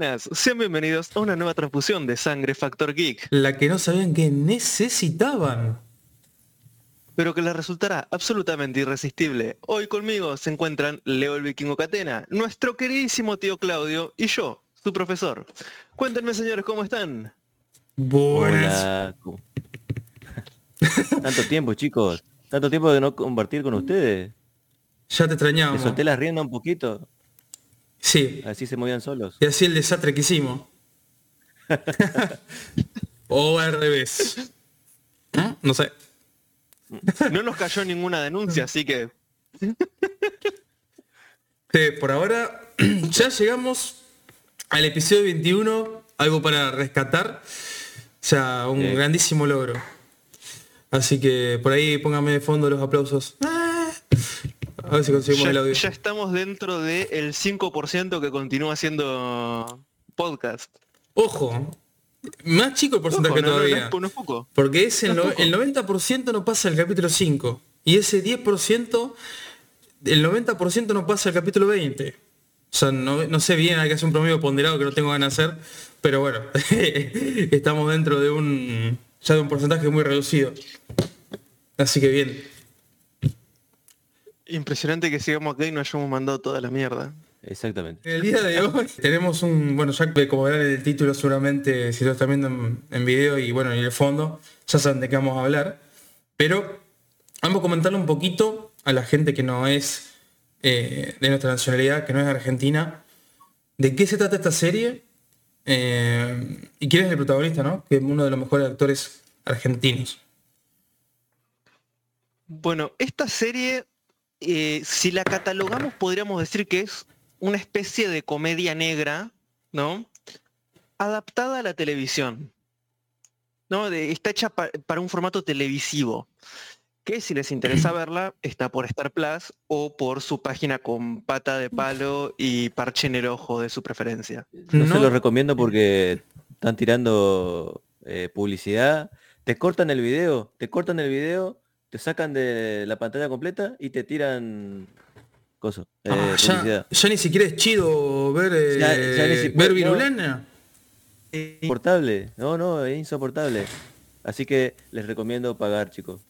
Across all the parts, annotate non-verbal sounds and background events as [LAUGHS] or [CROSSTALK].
Buenas, sean bienvenidos a una nueva transfusión de Sangre Factor Geek, La que no sabían que necesitaban. pero que les resultará absolutamente irresistible. Hoy conmigo se encuentran Leo el Vikingo Catena, nuestro queridísimo tío Claudio y yo, su profesor. Cuéntenme señores, ¿cómo están? Buenas. Hola. ¿Cómo- Tanto tiempo, chicos. Tanto tiempo de no compartir con ustedes. Ya te Les extrañamos. solté la rienda un poquito. Sí. Así se movían solos. Y así el desastre que hicimos. [LAUGHS] o al revés. ¿Mm? No sé. No nos cayó ninguna denuncia, así que [LAUGHS] Sí, por ahora [CLEARS THROAT] ya llegamos al episodio 21. Algo para rescatar. O sea, un Sí. grandísimo logro. Así que por ahí póngame de fondo los aplausos. A ver si conseguimos ya, el audio. ya estamos dentro del 5% que continúa siendo podcast. Ojo. Más chico el porcentaje Ojo, no, no, no todavía. po- no es poco. Porque No el, no- es poco. el 90% no pasa al capítulo 5. Y ese 10%, el 90% no pasa al capítulo 20. O sea, no, no sé bien, hay que hacer un promedio ponderado que no tengo ganas de hacer. Pero bueno, [LAUGHS] estamos dentro de un ya de un porcentaje muy reducido. Así que bien. Impresionante que sigamos acá y no hayamos mandado toda la mierda. Exactamente. En el día de hoy [LAUGHS] tenemos un, bueno, ya que como verán el título seguramente, si lo están viendo en, en video y bueno, en el fondo, ya saben de qué vamos a hablar. Pero vamos a comentarle un poquito a la gente que no es eh, de nuestra nacionalidad, que no es argentina, de qué se trata esta serie eh, y quién es el protagonista, ¿no? Que es uno de los mejores actores argentinos. Bueno, esta serie, eh, si la catalogamos, podríamos decir que es una especie de comedia negra, ¿no? Adaptada a la televisión. ¿No? De- está hecha pa- para un formato televisivo. Que si les interesa [CLEARS THROAT] verla, está por Star Plus o por su página con pata de palo y parche en el ojo de su preferencia. No, No. se los recomiendo porque están tirando eh, publicidad. Te cortan el video, te cortan el video, te sacan de la pantalla completa y te tiran coso, eh, Ah, ya, ni siquiera es chido ver, eh, Ya- ya ni siquiera- ver no. Virulana. Insoportable. No, no, es insoportable. Así que les recomiendo pagar, chicos.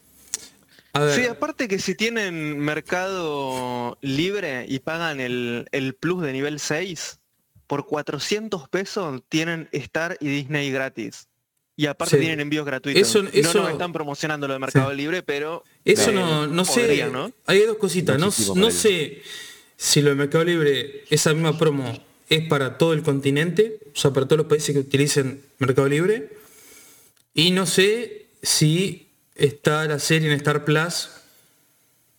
A ver, Sí, aparte que si tienen mercado libre y pagan el, el plus de nivel 6, por 400 pesos tienen Star y Disney gratis. Y aparte Sí. tienen envíos gratuitos. Eso- eso- No nos están promocionando lo de Mercado Libre, pero Eso eh, no, no sé. ¿no? Hay dos cositas. No, Muchísimo no sé si lo de Mercado Libre, esa misma promo, es para todo el continente, o sea, para todos los países que utilicen Mercado Libre. Y no sé si está la serie en Star Plus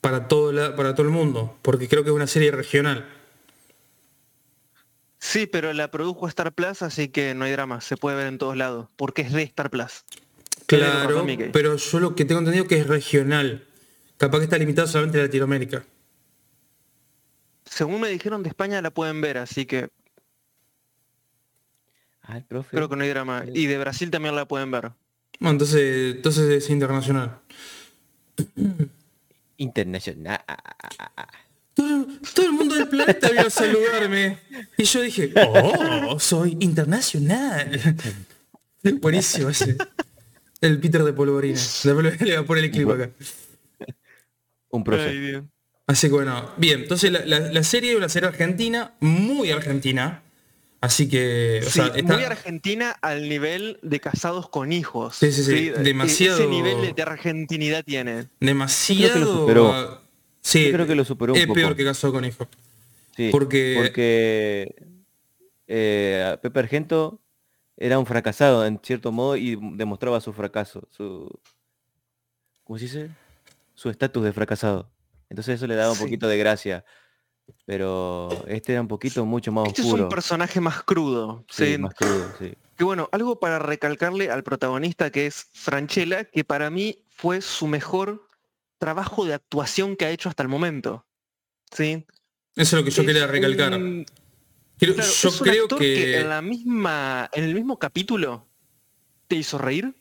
para todo, la- para todo el mundo, porque creo que es una serie regional. Sí, pero la produjo Star Plus, así que no hay drama, se puede ver en todos lados, porque es de Star Plus. Claro, pero yo lo que tengo entendido que es regional. Capaz que está limitado solamente a Latinoamérica. Según me dijeron de España la pueden ver, así que Ah, el profe. creo que no hay drama. Y de Brasil también la pueden ver. Bueno, entonces, entonces es internacional. Internacional. Todo, todo el mundo del planeta vino a saludarme. Y yo dije, oh, soy internacional. Buenísimo ese. El Peter de Polvorina. Le voy a poner el clip acá. Un profe. Así que bueno, bien. Entonces la, la- la serie es una serie argentina, muy argentina. Así que, o Sí, sea, está- muy argentina al nivel de casados con hijos. Sí, sí, sí, E- demasiado- Ese nivel de- de argentinidad tiene. demasiado... Yo Sí, Yo creo que lo superó un es poco. peor que Casado con Hijo. Sí, Porque- porque eh, Pepe Argento era un fracasado en cierto modo y demostraba su fracaso, su ¿cómo se dice? Su estatus de fracasado. Entonces eso le daba un Sí. poquito de gracia. Pero este era un poquito mucho más Este es oscuro. un personaje más crudo. sí, ¿sí? más crudo, sí. Que bueno, algo para recalcarle al protagonista que es Franchella, que para mí fue su mejor trabajo de actuación que ha hecho hasta el momento. ¿Sí? Eso es lo que yo Es quería recalcar. un- Creo- claro, yo es un creo actor que... en la misma, en el mismo capítulo te hizo reír,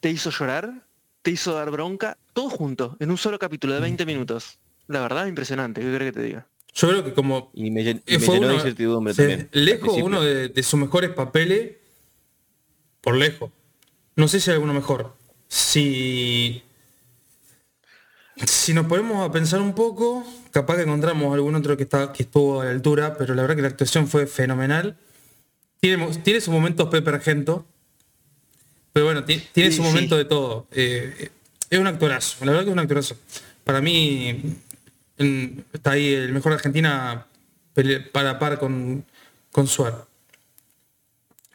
te hizo llorar, te hizo dar bronca, todo junto, en un solo capítulo de 20 minutos. La verdad, impresionante, ¿qué crees que te diga? Yo creo que como Y me, llen- y me fue llenó de uno, incertidumbre también. lejos uno de, de sus mejores papeles, por lejos. No sé si hay alguno mejor. Si, si nos ponemos a pensar un poco, capaz que encontramos algún otro que, está, que estuvo a la altura, pero la verdad que la actuación fue fenomenal. Tiene, tiene sus momentos Pepe Argento, pero bueno, ti- tiene Sí, su sí. momento de todo. Eh, es un actorazo, la verdad que es un actorazo. Para mí en- está ahí el mejor de Argentina para a par con, con Suar.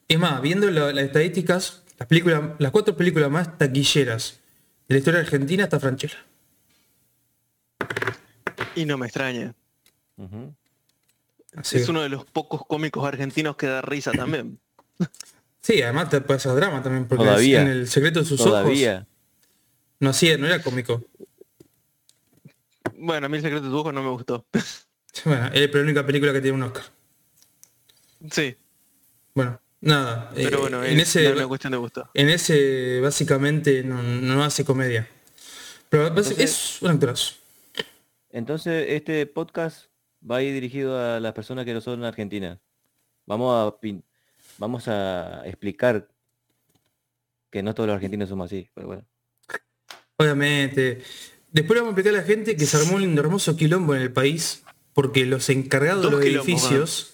Es más, viendo la- las estadísticas, las, películas, las cuatro películas más taquilleras de la historia argentina está Franchella. Y no me extraña. Es uno de los pocos cómicos argentinos que da risa también. [LAUGHS] Sí, además te puede hacer drama también, porque Todavía. en el secreto de sus ojos Todavía. no hacía, no era cómico. Bueno, a mí el secreto de tu ojo no me gustó. [LAUGHS] Bueno, es la única película que tiene un Oscar. sí, Bueno, nada. pero eh, bueno, en es ese, una cuestión de gusto. en ese básicamente no, no hace comedia. Pero Entonces- es un actorazo. Entonces, este podcast va a ir dirigido a las personas que no son argentinas. Vamos a pin- vamos a explicar que no todos los argentinos somos así, pero bueno. Obviamente. Después le vamos a explicar a la gente que se armó un hermoso quilombo en el país porque los encargados de los quilombos, edificios...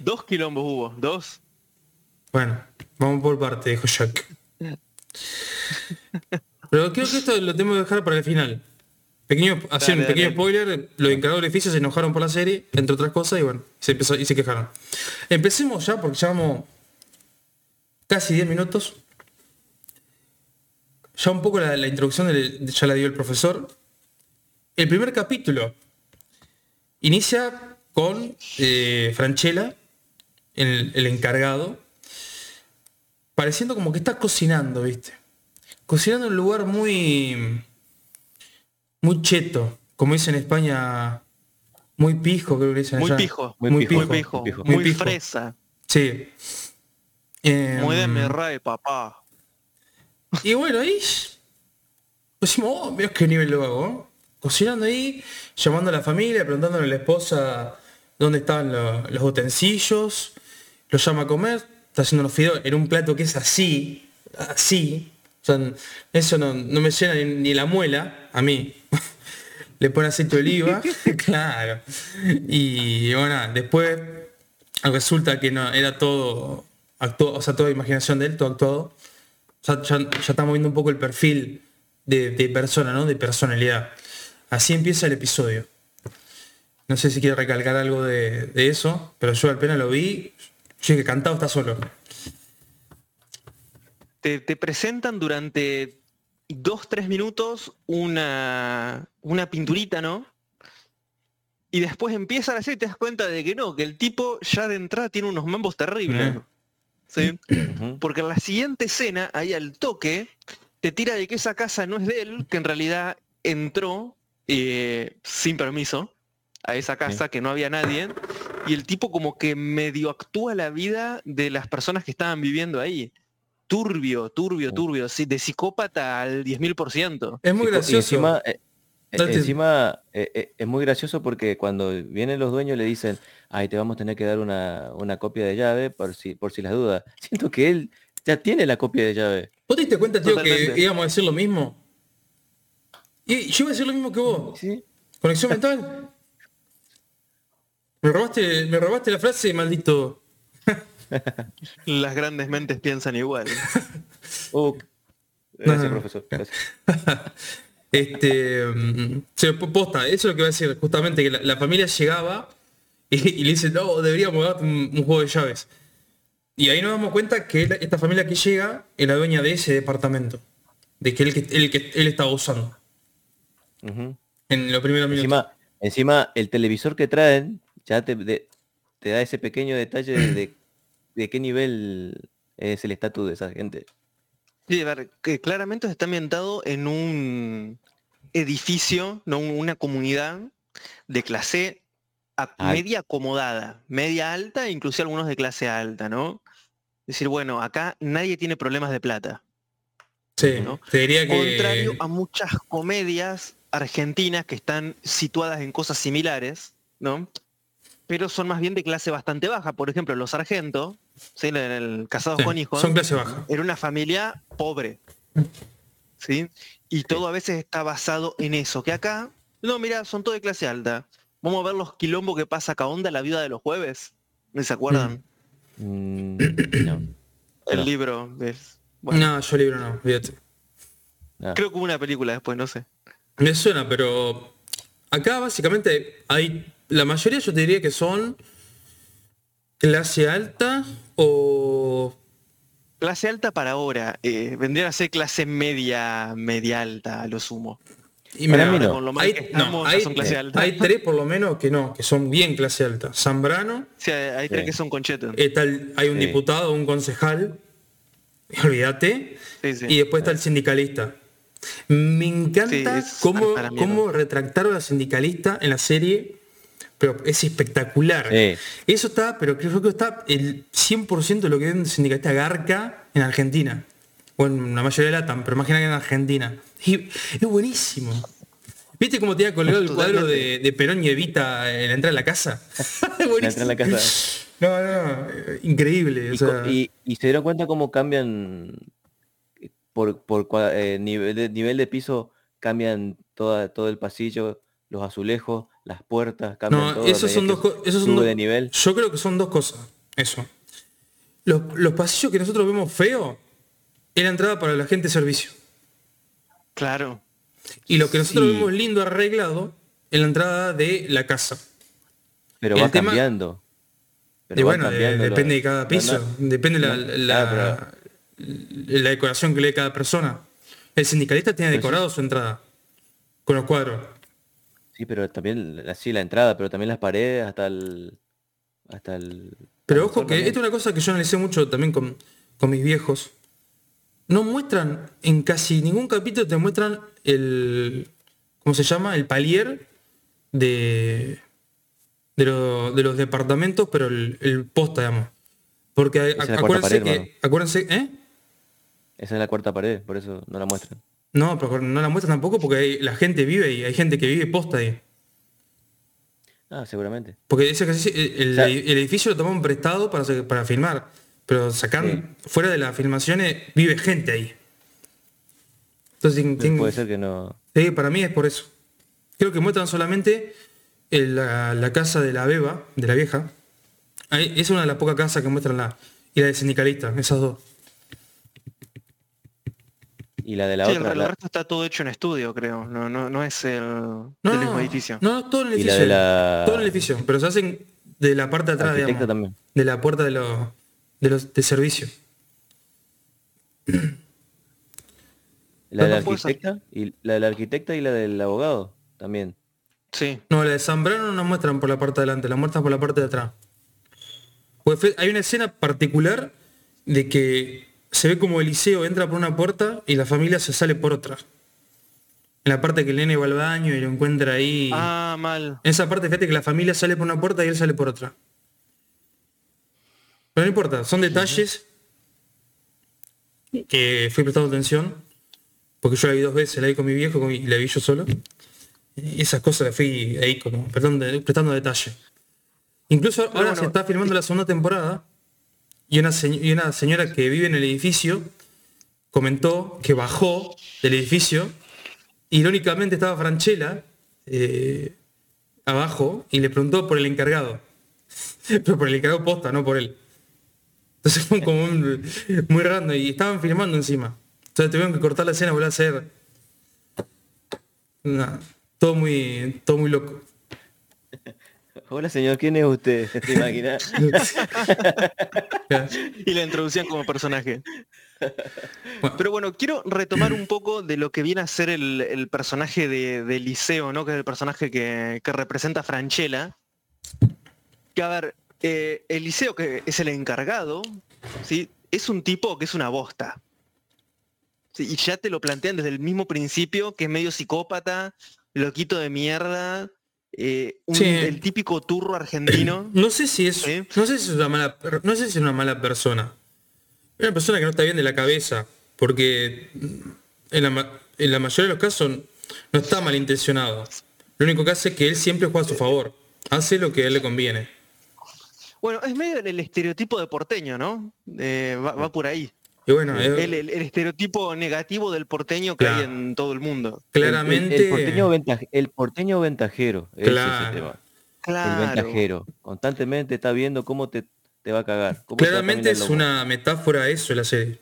Dos quilombos hubo, dos. Bueno, vamos por parte, dijo Jack. [LAUGHS] Pero creo que esto lo tenemos que dejar para el final. Pequeño, un pequeño dale. spoiler, los encargados del edificio se enojaron por la serie, entre otras cosas, y bueno, se empezó y se quejaron. Empecemos ya porque llevamos casi 10 minutos. Ya un poco la, la introducción del- ya la dio el profesor. El primer capítulo inicia con eh, Franchella, el, el encargado, pareciendo como que está cocinando, ¿viste? Cocinando en un lugar muy muy cheto, como dicen en España, muy pijo, creo que dicen Muy allá. pijo, Muy muy pijo, pijo, muy pijo. muy, Muy pijo. fresa, Sí. Em, muy de mi ray, papá. Y bueno, ahí decimos, oh, mira qué nivel lo hago. ¿no? Cocinando ahí, llamando a la familia, preguntándole a la esposa dónde estaban lo- los utensilios, lo llama a comer, está haciendo los fideos en un plato que es así, así. O sea, eso no, no me llena ni, ni la muela a mí. Le pone aceite de oliva, [LAUGHS] claro. Y bueno, después resulta que no, era todo actuado, o sea, toda imaginación de él, todo actuado. Ya, ya- ya estamos viendo un poco el perfil de, persona, ¿no? De personalidad. Así empieza el episodio. No sé si quiere recalcar algo de, eso, pero yo apenas lo vi, yo dije, cantado está solo. Te, te presentan durante dos, tres minutos una, una pinturita, ¿no? Y después empieza la serie y te das cuenta de que no, que el tipo ya de entrada tiene unos mambos terribles. ¿sí? Porque en la siguiente escena, ahí al toque, te tira de que esa casa no es de él, que en realidad entró eh, sin permiso a esa casa, que no había nadie, y el tipo como que medio actúa la vida de las personas que estaban viviendo ahí. Turbio, turbio, turbio, sí, de psicópata al 10.000%. Es muy y gracioso. encima, eh, eh, encima eh, eh, es muy gracioso porque cuando vienen los dueños le dicen, ay, te vamos a tener que dar una, una copia de llave por si, por si las dudas. [LAUGHS] Siento que él ya tiene la copia de llave. ¿Vos te diste cuenta, tío, que íbamos a decir lo mismo? Y yo iba a decir lo mismo que vos. Sí. Conexión mental. [LAUGHS] Me robaste, me robaste la frase, maldito. Las grandes mentes piensan igual. Oh, [LAUGHS] gracias, no. profesor. gracias. [LAUGHS] Este, mm, sí, po- posta, eso es lo que voy a decir, justamente que la, la familia llegaba y, y le dice, no, deberíamos dar un, un juego de llaves. Y ahí nos damos cuenta que la- esta familia que llega es la dueña de ese departamento, de que él, que, él, que él estaba usando en los primeros minutos. Encima, encima, el televisor que traen ya te, de- te da ese pequeño detalle de, de- qué nivel es el estatus de esa gente. Sí, a ver, que claramente está ambientado en un edificio, no Un- una comunidad de clase a- media acomodada, media alta, e incluso algunos de clase alta, ¿no? Es decir, bueno, acá nadie tiene problemas de plata. sí, ¿no? te diría que... Contrario a muchas comedias argentinas que están situadas en cosas similares, ¿no? Pero son más bien de clase bastante baja. Por ejemplo, los sargentos, ¿sí? en el Casados Sí, con Hijos, son clase baja. era una familia pobre. ¿Sí? Y todo a veces está basado en eso. Que acá, no, mira, son todos de clase alta. Vamos a ver los quilombos que pasa acá onda la vida de los jueves. ¿No se acuerdan? Mm, no. [COUGHS] El no. libro. es- bueno, No, yo libro no, fíjate. no. Creo que hubo una película después, no sé. Me suena, pero acá básicamente hay, la mayoría yo te diría que son clase alta o... Clase alta para ahora. eh, vendría a ser clase media, media alta a lo sumo. y mira, mí no. Con lo mal Hay, que no, estamos, ya hay- son clase alta. hay tres por lo menos que no, que son bien clase alta. Zambrano, Sí, hay hay tres Sí. que son conchetos. está el- hay un Sí. diputado, un concejal, [LAUGHS] olvídate, Sí, sí. y después está el sindicalista. Me encanta cómo, cómo retractaron a la sindicalista en la serie, pero es espectacular. Sí. Eso está, pero creo que está el 100% de lo que es un sindicalista garca en Argentina. O en la mayoría de LATAM, pero más que nada en Argentina. Y es buenísimo. ¿Viste cómo te había colgado el [LAUGHS] cuadro de, de Perón y Evita en la entrada de la casa? [LAUGHS] La entrada en la casa. No, no, no, increíble. o Y, sea, co- y- y se dieron cuenta cómo cambian por, por eh, nivel, de, nivel de piso, cambian toda, todo el pasillo, los azulejos, las puertas, cambian no, todo. esos son que dos co- esos son sube dos- de nivel. Yo creo que son dos cosas. Eso. Los, los pasillos que nosotros vemos feo es la entrada para la gente de servicio. Claro. Y lo que nosotros Sí. vemos lindo arreglado es la entrada de la casa. Pero el va tema- cambiando. Pero y va bueno, cambiando depende de cada piso. no, depende la, no, la, claro, la decoración que le dé cada persona. El sindicalista tiene decorado su entrada. Con los cuadros. Sí, pero también así la entrada, pero también las paredes hasta el. Hasta el. Pero ojo que esto es una cosa que yo analicé mucho también con, con mis viejos. No muestran, en casi ningún capítulo te muestran el, ¿cómo se llama? El palier de, de, lo- de los departamentos, pero el, el posta, digamos. Porque a- acuérdense pared, que, acuérdense, ¿eh? Esa es la cuarta pared, por eso no la muestran. No, pero no la muestran tampoco porque hay- la gente vive ahí, hay gente que vive posta ahí. Ah, seguramente. Porque ese ejercicio- el, el- edificio lo tomaron prestado para, para filmar, pero sacan fuera de las filmaciones vive gente ahí. Entonces, Puede ser que no. sí, para mí es por eso. Creo que muestran solamente el- la, la casa de la beba, de la vieja. Ahí, es una de las pocas casas que muestran la. Y la de sindicalista, esas dos. Y la de la Sí, el, otra. el la- resto está todo hecho en estudio, creo. No, no, no es el No, del mismo edificio. no, todo en el Y la edificio. de la- Todo en el edificio, pero se hacen de la parte de atrás, Arquitecta digamos, también. de la puerta de los de los de servicio. La de la No puede ser. arquitecta y la de la arquitecta y la del abogado también. Sí. No, la de Zambrano no la muestran por la parte de adelante, la muestran por la parte de atrás. Pues hay una escena particular de que se ve como Eliseo entra por una puerta y la familia se sale por otra. En la parte que el nene va al baño y lo encuentra ahí. Ah, mal. En esa parte, fíjate que la familia sale por una puerta y él sale por otra. Pero no importa, son detalles que fui prestando atención, porque yo la vi dos veces, la vi con mi viejo y la vi yo solo. Y esas cosas las fui ahí como prestando, prestando detalle. Incluso ahora bueno, se está filmando la segunda temporada y una, y una señora que vive en el edificio comentó que bajó del edificio. Irónicamente estaba Franchella eh, abajo y le preguntó por el encargado. [LAUGHS] Pero por el encargado posta, no por él. Entonces fue como muy random y estaban filmando encima. Entonces tuvieron que cortar la escena y volver a hacer. Todo muy, todo muy loco. Hola señor, ¿quién es usted? [LAUGHS] ¿Te imaginas? [LAUGHS] Y la introducían como personaje. Bueno. Pero bueno, quiero retomar un poco de lo que viene a ser el, el personaje de, de Liceo, ¿no? Que es el personaje que, que representa a Franchella. Que a ver, eh, Eliseo, que es el encargado, ¿sí? Es un tipo que es una bosta. Sí, y ya te lo plantean desde el mismo principio, que es medio psicópata, loquito de mierda, eh, un- Sí. el típico turro argentino. [CLEARS THROAT] No sé si es, no sé si es una mala, no sé si es una mala persona. Es una persona que no está bien de la cabeza, porque en la, en la mayoría de los casos no está malintencionado. Lo único que hace es que él siempre juega a su favor. Hace lo que a él le conviene. Bueno, es medio el estereotipo de porteño, ¿no? Eh, va, va por ahí. Y bueno, El, el- el estereotipo negativo del porteño que Claro. hay en todo el mundo. El- el- claramente... El, porteño, ventaj- el porteño ventajero. ese es el Claro. tema. El ventajero. Constantemente está viendo cómo te, te va a cagar. Claramente es una metáfora a eso la serie.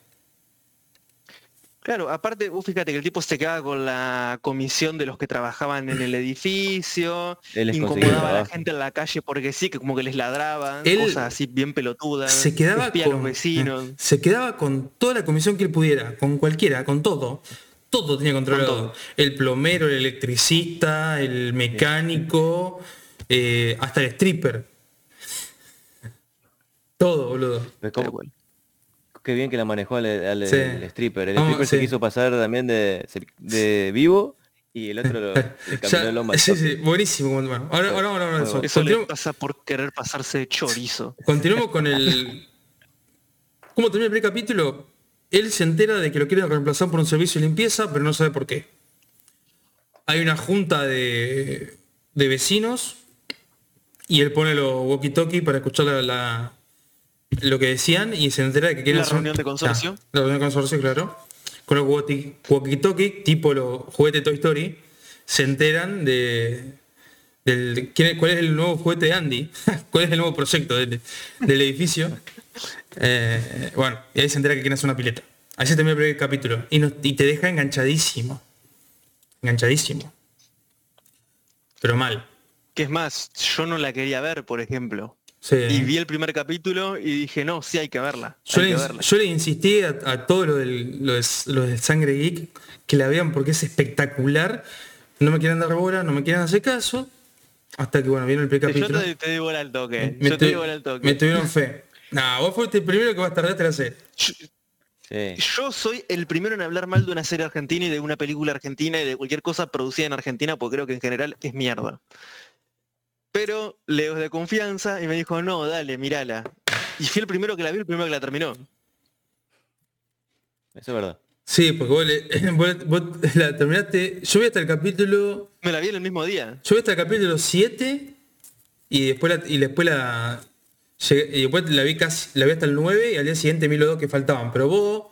Claro, aparte, vos fíjate que el tipo se quedaba con la comisión de los que trabajaban en el edificio, [LAUGHS] incomodaba a la gente en la calle porque sí, que como que les ladraban, Él cosas así bien pelotudas, Se quedaba a los con vecinos. [LAUGHS] se quedaba con toda la comisión que él pudiera, con cualquiera, con todo. Todo tenía controlado. todo. El plomero, el electricista, el mecánico, eh, hasta el stripper. Todo, boludo. Pero. Qué bien que la manejó al, al- Sí. el stripper. El stripper se sí. quiso pasar también de, de vivo y el otro lo, [LAUGHS] Ya- el lomo al sí, sí, buenísimo. Bueno, ahora, ahora vamos a hablar de eso. Eso le pasa por querer pasarse de chorizo. [LAUGHS] Continuemos con el. ¿Cómo termina el primer capítulo? Él se entera de que lo quieren reemplazar por un servicio de limpieza, pero no sabe por qué. Hay una junta de, de vecinos y él pone los walkie-talkie para escuchar la, la- lo que decían y se entera de que quieren La hacer- reunión de consorcio. Ah, la reunión de consorcio, claro. Con los walkie- walkie-talkie, tipo los juguetes Toy Story, se enteran de, del, quién es- cuál es el nuevo juguete de Andy, [LAUGHS] cuál es el nuevo proyecto del, del edificio. [LAUGHS] Eh, bueno, y ahí se entera que quieren hacer una pileta. Ahí se termina el primer capítulo. Y, nos- y te deja enganchadísimo. Enganchadísimo. Pero mal. Que es más, yo no la quería ver, por ejemplo. Sí. Y vi el primer capítulo y dije, no, sí hay que verla. Yo hay le, que verla. yo le insistí a, a todos los del- los los de Sangre Geek que la vean porque es espectacular. No me quieren dar bola, no me quieren hacer caso. Hasta que bueno, viene el primer Yo capítulo. te, te digo al toque. Me, yo te digo al toque. me tuvieron fe. Nah, vos fuiste el primero que vas a tardar la. Yo- Sí. Yo soy el primero en hablar mal de una serie argentina y de una película argentina y de cualquier cosa producida en Argentina, porque creo que en general es mierda. Pero Leo es de confianza y me dijo, no, dale, mírala. Y fui el primero que la vi, el primero que la terminó. Eso es verdad. Sí, porque vos, le- [LAUGHS] vos- vos la terminaste. Yo vi hasta el capítulo. Me la vi en el mismo día. Yo vi hasta el capítulo 7 y después la, y después la. llegué- y después la vi casi, la vi hasta el 9 y al día siguiente vi los dos que faltaban. Pero vos,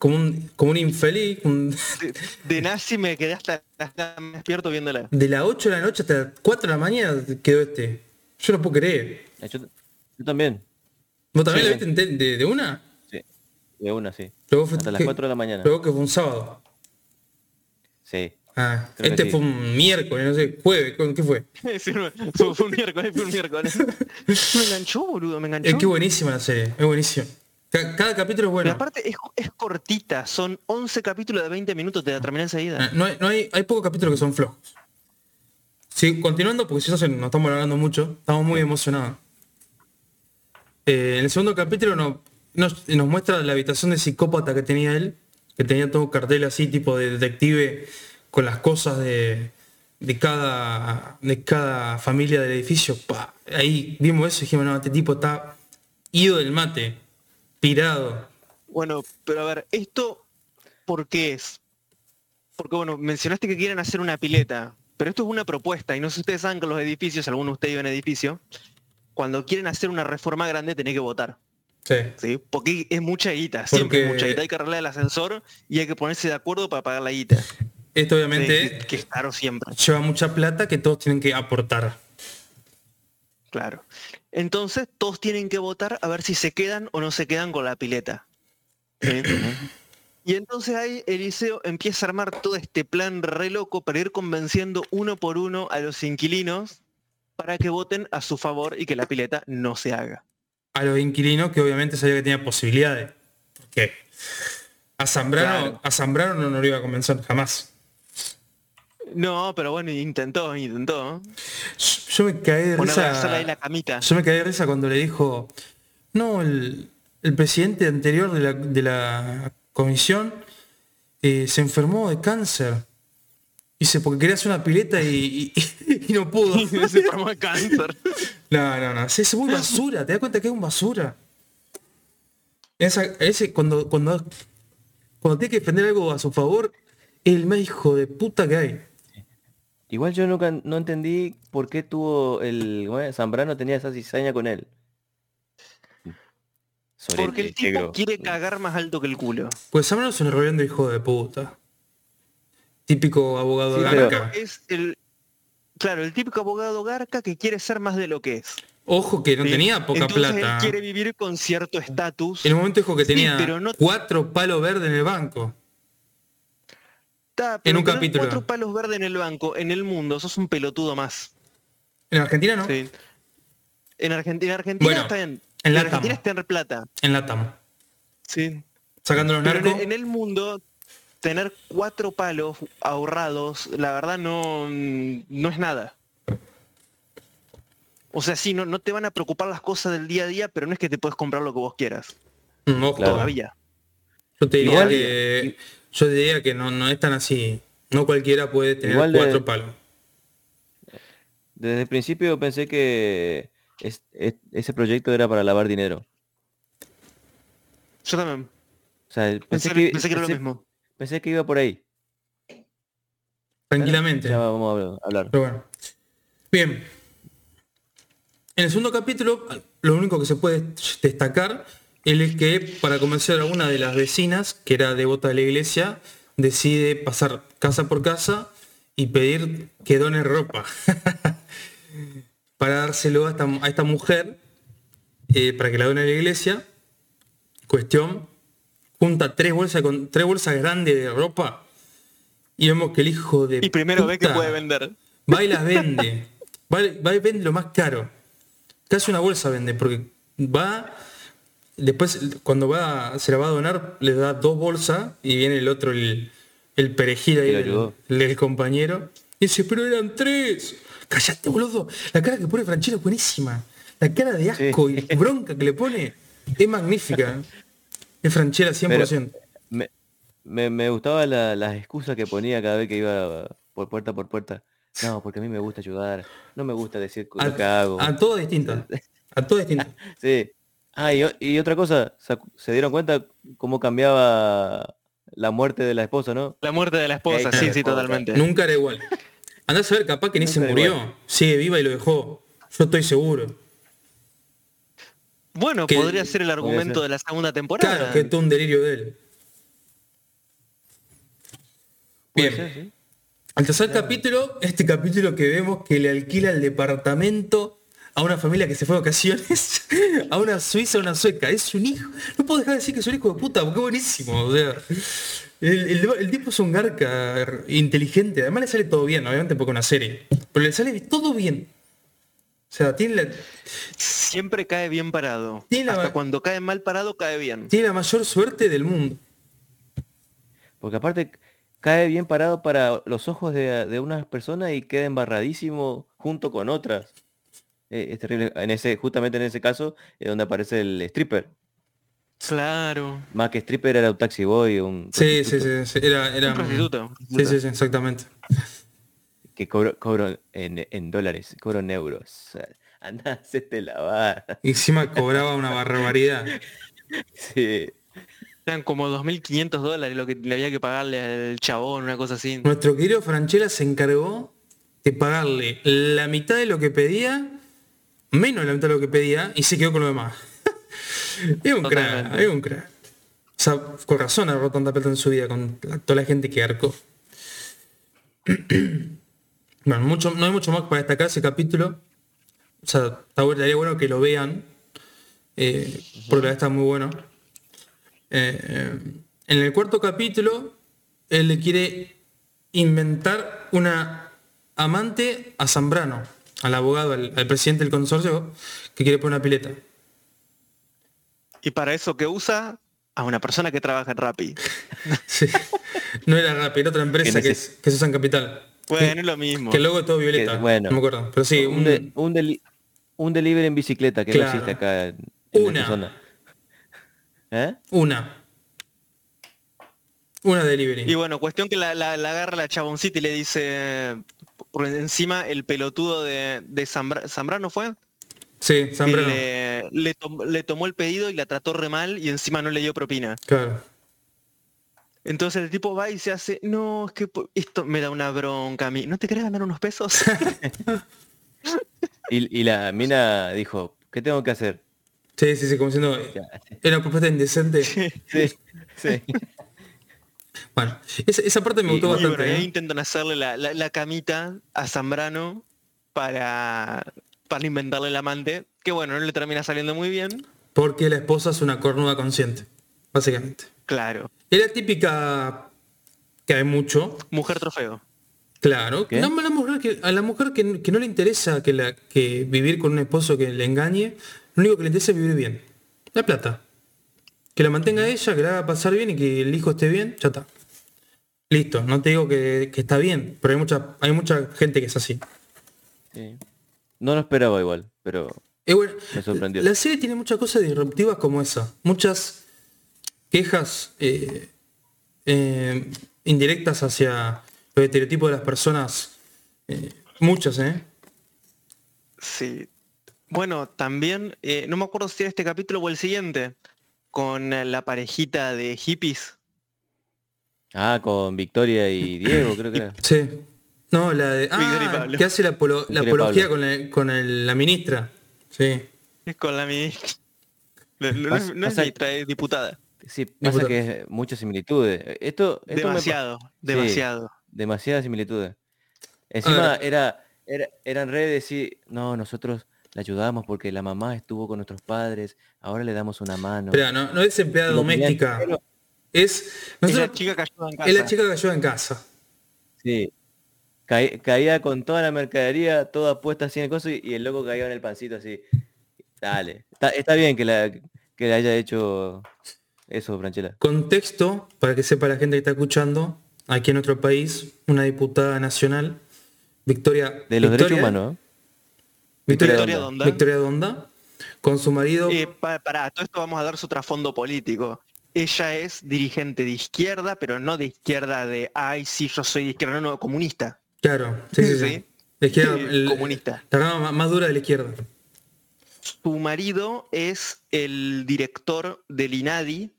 como un, como un infeliz, un- De, de nazi me quedé hasta, hasta me despierto viéndola. de las 8 de la noche hasta las 4 de la mañana quedó este. Yo no puedo creer. Eh, Yo, yo también. ¿Vos también Sí. la viste de, de una? Sí. De una, sí. Vos fue- Hasta las que- 4 de la mañana. Vos que fue un sábado. Sí. Ah, este sí. fue un miércoles, no sé, jueves, ¿con ¿qué fue? [LAUGHS] Sí, fue, un miércoles, fue un miércoles. [LAUGHS] Me enganchó, boludo, me enganchó. Es que buenísima la serie, es buenísimo. Ca- Cada, capítulo es Pero bueno. aparte es, es cortita, son 11 capítulos de 20 minutos, te la terminé enseguida. Ah, No hay, no hay, hay pocos capítulos que son flojos. Sí, continuando, porque si no nos estamos hablando mucho, estamos muy emocionados. Eh, en el segundo capítulo nos, nos, nos muestra la habitación de psicópata que tenía él, que tenía todo un cartel así, tipo de detective, con las cosas de, de, cada, de cada familia del edificio. Pa, Ahí vimos eso y dijimos, no, este tipo está ido del mate, pirado. Bueno, pero a ver, ¿esto por qué es? Porque bueno, mencionaste que quieren hacer una pileta, pero esto es una propuesta, y no sé si ustedes saben que los edificios, alguno de ustedes vive en edificio, cuando quieren hacer una reforma grande tenés que votar, Sí. ¿sí? Porque es mucha guita, siempre Porque- es mucha guita, hay que arreglar el ascensor y hay que ponerse de acuerdo para pagar la guita. Esto obviamente que, que es caro siempre, lleva mucha plata que todos tienen que aportar. claro. Entonces todos tienen que votar a ver si se quedan o no se quedan con la pileta. [CLEARS THROAT] Y entonces ahí Eliseo empieza a armar todo este plan re loco para ir convenciendo uno por uno a los inquilinos para que voten a su favor y que la pileta no se haga. a los inquilinos que obviamente sabía que tenía posibilidades. Porque a Zambrano, Claro. a Zambrano no nos lo iba a convencer jamás. No, pero bueno, intentó, intentó. Yo, me caí de risa. la camita. Yo me caí de risa cuando le dijo, no, el, el presidente anterior de la, de la comisión eh, se enfermó de cáncer. Dice, porque quería hacer una pileta y, y- [LAUGHS] y no pudo. [LAUGHS] se enfermó de cáncer. No, no, no. Es muy basura. ¿Te das cuenta que es un basura? Esa, ese, cuando, cuando, cuando tiene que defender algo a su favor, es el más hijo de puta que hay. Igual yo nunca no entendí por qué tuvo el ¿cómo es? Zambrano tenía esa cizaña con él. Sorete, Porque el tipo negro. quiere cagar más alto que el culo. Pues Zambrano es un reverendo hijo de puta. Típico abogado Sí, garca. Es el. Claro, el típico abogado garca que quiere ser más de lo que es. Ojo que no ¿sí? tenía poca Entonces plata. Él quiere vivir con cierto estatus. En un momento dijo que Sí, tenía pero no- cuatro palos verdes en el banco. En un capítulo. cuatro palos verdes en el banco, en el mundo, sos un pelotudo más. En Argentina no. Sí. En Argentina, en Argentina Bueno, está en En Latam. Argentina es tener plata. En Latam. Sí. Sacando los Pero en, en el mundo, tener cuatro palos ahorrados, la verdad no, no es nada. O sea, sí, no, no te van a preocupar las cosas del día a día, pero no es que te puedes comprar lo que vos quieras. Mm, ojo. Claro. Todavía. Yo te diría Igual- que, yo diría que no, no es tan así. No cualquiera puede tener Igual de- cuatro palos. Desde el principio pensé que es- es- ese proyecto era para lavar dinero. Yo también. O sea, pensé, Pensé, que, pensé que era lo mismo. pensé que iba por ahí. Tranquilamente. Ya vamos a hablar. Pero bueno. Bien. En el segundo capítulo, lo único que se puede destacar es que para convencer a una de las vecinas, que era devota de la iglesia, decide pasar casa por casa y pedir que done ropa. [LAUGHS] para dárselo a esta, a esta mujer, eh, para que la done a la iglesia. Cuestión, junta tres bolsas, con, tres bolsas grandes de ropa y vemos que el hijo de Y primero ve que puede vender. Va y las vende. [LAUGHS] Va, va y vende lo más caro. Casi una bolsa vende, porque va. Después, cuando va, se la va a donar, le da dos bolsas y viene el otro, el, el perejil ahí, el, ayudó. el- el compañero. Y dice, pero eran tres. Cállate, boludo. La cara que pone Franchella es buenísima. La cara de asco Sí. y bronca que le pone es magnífica. Es Franchella 100%. Me, me, me gustaba la- las excusas que ponía cada vez que iba por puerta por puerta. No, porque a mí me gusta ayudar. No me gusta decir lo que hago. a, a todo distinto. A todo distinto. [LAUGHS] Sí. Ah, y, otra cosa, ¿se, dieron cuenta cómo cambiaba la muerte de la esposa, no? La muerte de la esposa, Ey, sí, claro, sí, esposa. totalmente. Nunca era igual. Andás a ver, capaz que ni se Nunca murió. igual. Sigue viva y lo dejó. Yo estoy seguro. Bueno, Que- podría ser el argumento ser. de la segunda temporada. Claro, que es todo un delirio de él. Bien. ser, sí. Al tercer capítulo, este capítulo que vemos que le alquila el departamento a una familia que se fue de vacaciones, [LAUGHS] a una suiza, a una sueca. Es un hijo. No puedo dejar de decir que es un hijo de puta, porque es buenísimo. O sea, el, el- el tipo es un garca inteligente. Además le sale todo bien, obviamente porque una serie. Pero le sale todo bien. O sea, tiene la, Siempre cae bien parado. Tiene la- Hasta cuando cae mal parado, cae bien. tiene la mayor suerte del mundo. Porque aparte cae bien parado para los ojos de, de unas personas y queda embarradísimo junto con otras. Eh, es terrible. En ese, justamente en ese caso, es donde aparece el stripper. Claro. Más que stripper era un taxi boy, un Sí, sí, sí, sí, Era, era Un prostituto. Sí, sí, sí, exactamente. que cobro, cobro en, en dólares, cobro en euros. [LAUGHS] Anda, hacete lavar. Y encima cobraba una barbaridad. [LAUGHS] Sí. Eran como 2.500 dólares lo que le había que pagarle al chabón, una cosa así. Nuestro querido Franchella se encargó de pagarle la mitad de lo que pedía, menos de la mitad de lo que pedía, y se quedó con lo demás. [LAUGHS] es un crack, es un crack. O sea, con razón agarró tanta plata en su vida con la- toda la gente que arcó. [CLEARS THROAT] bueno, mucho, no hay mucho más para destacar ese capítulo. O sea, estaría bueno que lo vean. eh, porque la está muy bueno. Eh, eh, en el cuarto capítulo, él le quiere inventar una amante a Zambrano, al abogado, al, al presidente del consorcio, que quiere poner una pileta. Y para eso que usa a una persona que trabaja en Rappi. [LAUGHS] Sí. No era Rappi, era otra empresa Que es, que se usa en Capital. Bueno, es lo mismo. Que el logo es todo violeta. Que, bueno. no me acuerdo. Pero sí, un, un, de- un, deli- un delivery en bicicleta que Claro. no existe acá en, Una. zona. ¿Eh? una. Una delivery. Y bueno, cuestión que la, la- la agarra la chaboncita y le dice, por encima el pelotudo de, de Zambra- Zambrano fue, sí, Zambrano. le, le tom- le tomó el pedido y la trató re mal y encima no le dio propina. Claro. Entonces el tipo va y se hace, no, es que esto me da una bronca a mí. ¿No te querés ganar unos pesos? [LAUGHS] Y, y la mina dijo, ¿qué tengo que hacer? Sí, sí, sí, como diciendo, era una propuesta indecente. [LAUGHS] Sí, sí. [LAUGHS] Bueno, esa, esa parte me Y- gustó y bastante. bueno, y ahí ¿eh? intentan hacerle la, la- la camita a Zambrano para, para inventarle el amante, que bueno, no le termina saliendo muy bien. Porque la esposa es una cornuda consciente, básicamente. Claro, Es la típica que hay mucho, mujer trofeo. claro. ¿Qué? No, a la mujer, que, a la mujer que, que no le interesa que, la, que vivir con un esposo que le engañe, lo único que le interesa es vivir bien. La plata. Que la mantenga ella, que la haga pasar bien y que el hijo esté bien, ya está. Listo, no te digo que, que está bien, pero hay mucha, hay mucha gente que es así. Sí. No lo esperaba igual, pero Eh, bueno, Me sorprendió. La serie tiene muchas cosas disruptivas como esa. Muchas quejas eh, eh, indirectas hacia los estereotipos de las personas. eh, muchas, ¿eh? Sí. Bueno, también, eh, no me acuerdo si era este capítulo o el siguiente, con eh, la parejita de hippies. ah, con Victoria y Diego, creo que era. Sí. No, la de... Victoria y Ah, que hace la, apolo- la y apología Pablo. con, la, con el- la ministra. Sí. Es con la mi... No, no- Pasa- no es ministra, es diputada. Sí, pasa Diputada. que es muchas similitudes. Esto, esto me pa- Demasiado, demasiado. demasiadas similitudes. Encima era, era, eran re de decir, no, nosotros la ayudamos porque la mamá estuvo con nuestros padres, ahora le damos una mano. Pero no, no es empleada doméstica. Es, Es la chica que ayuda en es casa. la chica que ayuda en casa. Sí. Caí- caía con toda la mercadería, toda puesta así en el coso y, y el loco caía en el pancito así. Dale. Está, está bien que la que le haya hecho eso, Franchella. Contexto, para que sepa la gente que está escuchando, aquí en nuestro país, una diputada nacional, Victoria... De los Victoria- derechos humanos, ¿no? Victoria, Victoria Donda. Donda. Victoria Donda, con su marido... Eh, pa- pará, todo esto vamos a dar su trasfondo político. Ella es dirigente de izquierda, pero no de izquierda de, ay, sí, yo soy de izquierda, no, no, comunista. claro, sí, sí, [LAUGHS] sí. Izquierda, Sí, el- comunista. La rama más- más dura de la izquierda. Su marido es el director del INADI,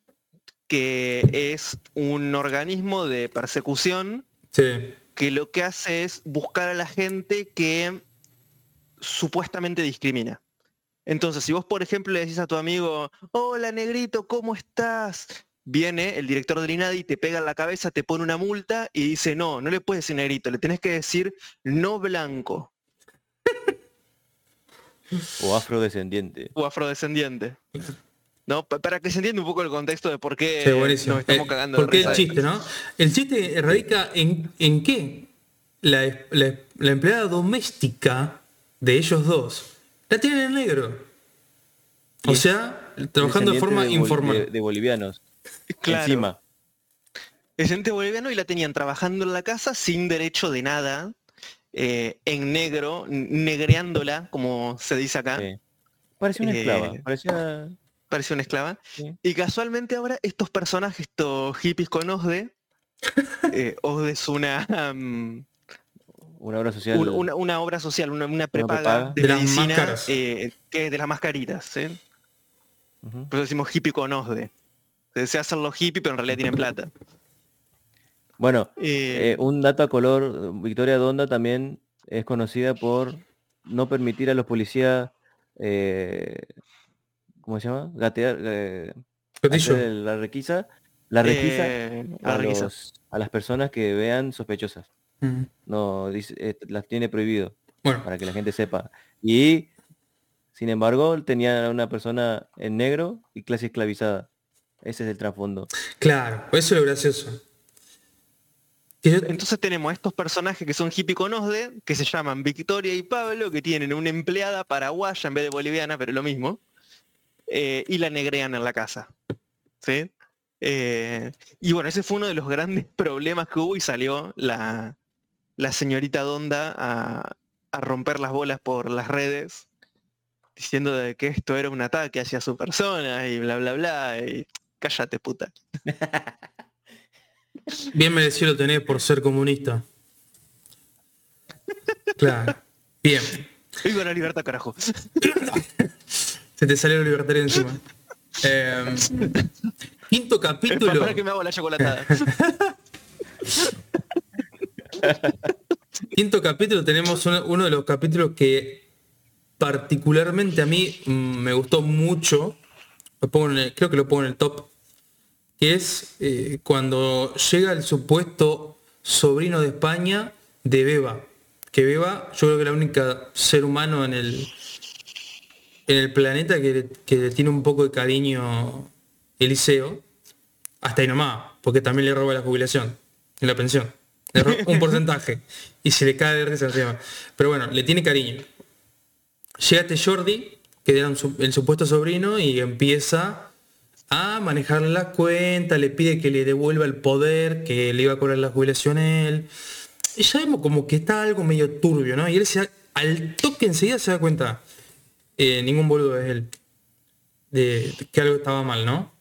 que es un organismo de persecución Sí. que lo que hace es buscar a la gente que supuestamente discrimina. Entonces, si vos, por ejemplo, le decís a tu amigo, hola negrito, ¿cómo estás? Viene el director del INADI, te pega en la cabeza, te pone una multa y dice, no, no le puedes decir negrito, le tenés que decir no blanco O afrodescendiente. o afrodescendiente. ¿No? Pa- Para que se entienda un poco el contexto de por qué Sí, nos estamos Eh, cagando de ¿Por qué risa el chiste, no? El chiste radica en, en qué la, la- la empleada doméstica de ellos dos la tienen en negro. O sea, trabajando de forma informal. De, de bolivianos. [LAUGHS] Claro. Encima. Es ente boliviano y la tenían trabajando en la casa sin derecho de nada, eh, en negro, negreándola, como se dice acá, sí. Parecía una Eh, esclava. Parecía. parecía una esclava. sí. Y casualmente ahora estos personajes, estos hippies con OSDE, [LAUGHS] eh, OSDE es una, um, Una obra social. un- una, una obra social, una, una prepaga prepaga. de, De las medicina, caras. eh, que es de las mascaritas. Ujú. Por eso decimos hippie con OSDE. Se hacen los hippies, pero en realidad tienen plata. Bueno, Eh, eh, un dato a color, Victoria Donda también es conocida por no permitir a los policías, eh, ¿cómo se llama? Gatear, eh, la requisa, la requisa eh, la a, requisa. los- a las personas que vean sospechosas. No, dice, eh, las tiene prohibido Bueno, para que la gente sepa. Y, sin embargo, tenía una persona en negro y clase esclavizada. Ese es el trasfondo. claro, eso es lo gracioso. Yo- Entonces tenemos estos personajes que son hippie con OSDE, que se llaman Victoria y Pablo, que tienen una empleada paraguaya en vez de boliviana, pero lo mismo, eh, y la negrean en la casa. ¿sí? Eh, y bueno, ese fue uno de los grandes [LAUGHS] problemas que hubo y salió la, la señorita Donda a, a romper las bolas por las redes, diciendo de que esto era un ataque hacia su persona y bla, bla, bla. Y cállate, puta. [LAUGHS] bien merecido lo tenés por ser comunista. Claro. Bien. Viva la libertad, carajo. [LAUGHS] Se te salió el libertario encima. Eh, Quinto capítulo. Para que me hago la chocolatada. [LAUGHS] [LAUGHS] Quinto capítulo tenemos uno, de los capítulos que particularmente a mí mm, me gustó mucho. Lo pongo en creo que lo pongo en el top. Que es eh, cuando llega el supuesto sobrino de España de Beba. Que Beba, yo creo que es la única ser humano en el, en el planeta que, tiene un poco de cariño Eliseo. Hasta ahí nomás, porque también le roba la jubilación y la pensión. Un [LAUGHS] porcentaje. Y se le cae de risa encima. Pero bueno, le tiene cariño. Llega este Jordi, que era su- el supuesto sobrino, y empieza a manejar la cuenta, le pide que le devuelva el poder, que le iba a cobrar la jubilación él. Y ya vemos como que está algo medio turbio, ¿no? Y él se da- al toque enseguida se da cuenta, eh, ningún boludo es él, de, de que algo estaba mal, ¿no?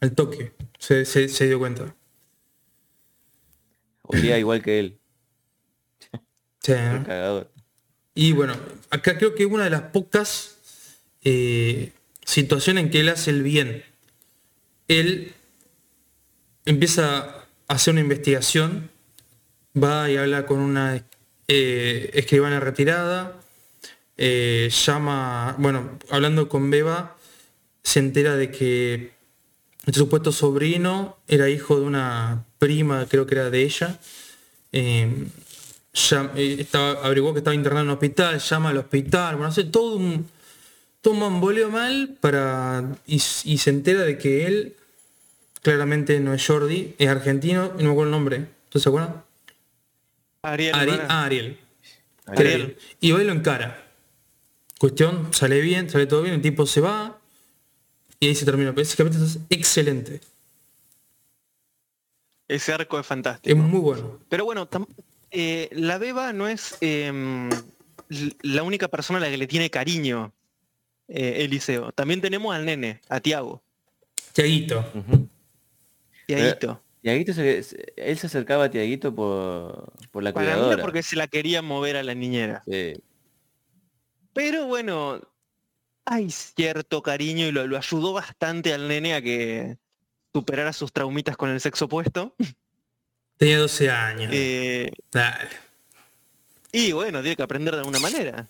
Al toque, se, se- se dio cuenta. Olía [CLEARS THROAT] igual que él. Sí, [LAUGHS] el. Y bueno, acá creo que es una de las pocas eh, situaciones en que él hace el bien. Él empieza a hacer una investigación, va y habla con una eh, escribana retirada, eh, llama, bueno, hablando con Beba, se entera de que este supuesto sobrino era hijo de una prima, creo que era de ella. eh, ya, eh, estaba, averiguó que estaba internado en un hospital, llama al hospital, bueno, hace todo un, todo un mamboleo mal para, y, y se entera de que él claramente no es Jordi, es argentino, y no me acuerdo el nombre, ¿tú se acuerdan? Ariel, Ari- ah, Ariel. Ariel. Ariel. Y va y lo encara. Cuestión, sale bien, sale todo bien, el tipo se va y ahí se termina. Ese capítulo es excelente, Ese arco es es fantástico. muy bueno. Pero bueno, eh, la Beba no es em, la única persona a la que le tiene cariño eh, Eliseo. También tenemos al nene, a Tiago, Tiaguito. Ujú. Tiaguito. Tiaguito se- se- él se acercaba a Tiaguito por, por la Para cuidadora. porque se la quería mover a la niñera. Sí. Pero bueno, hay cierto cariño y lo, lo ayudó bastante al nene a que superara sus traumitas con el sexo opuesto. Tenía 12 años. Eh, Dale. y bueno, tiene que aprender de alguna manera.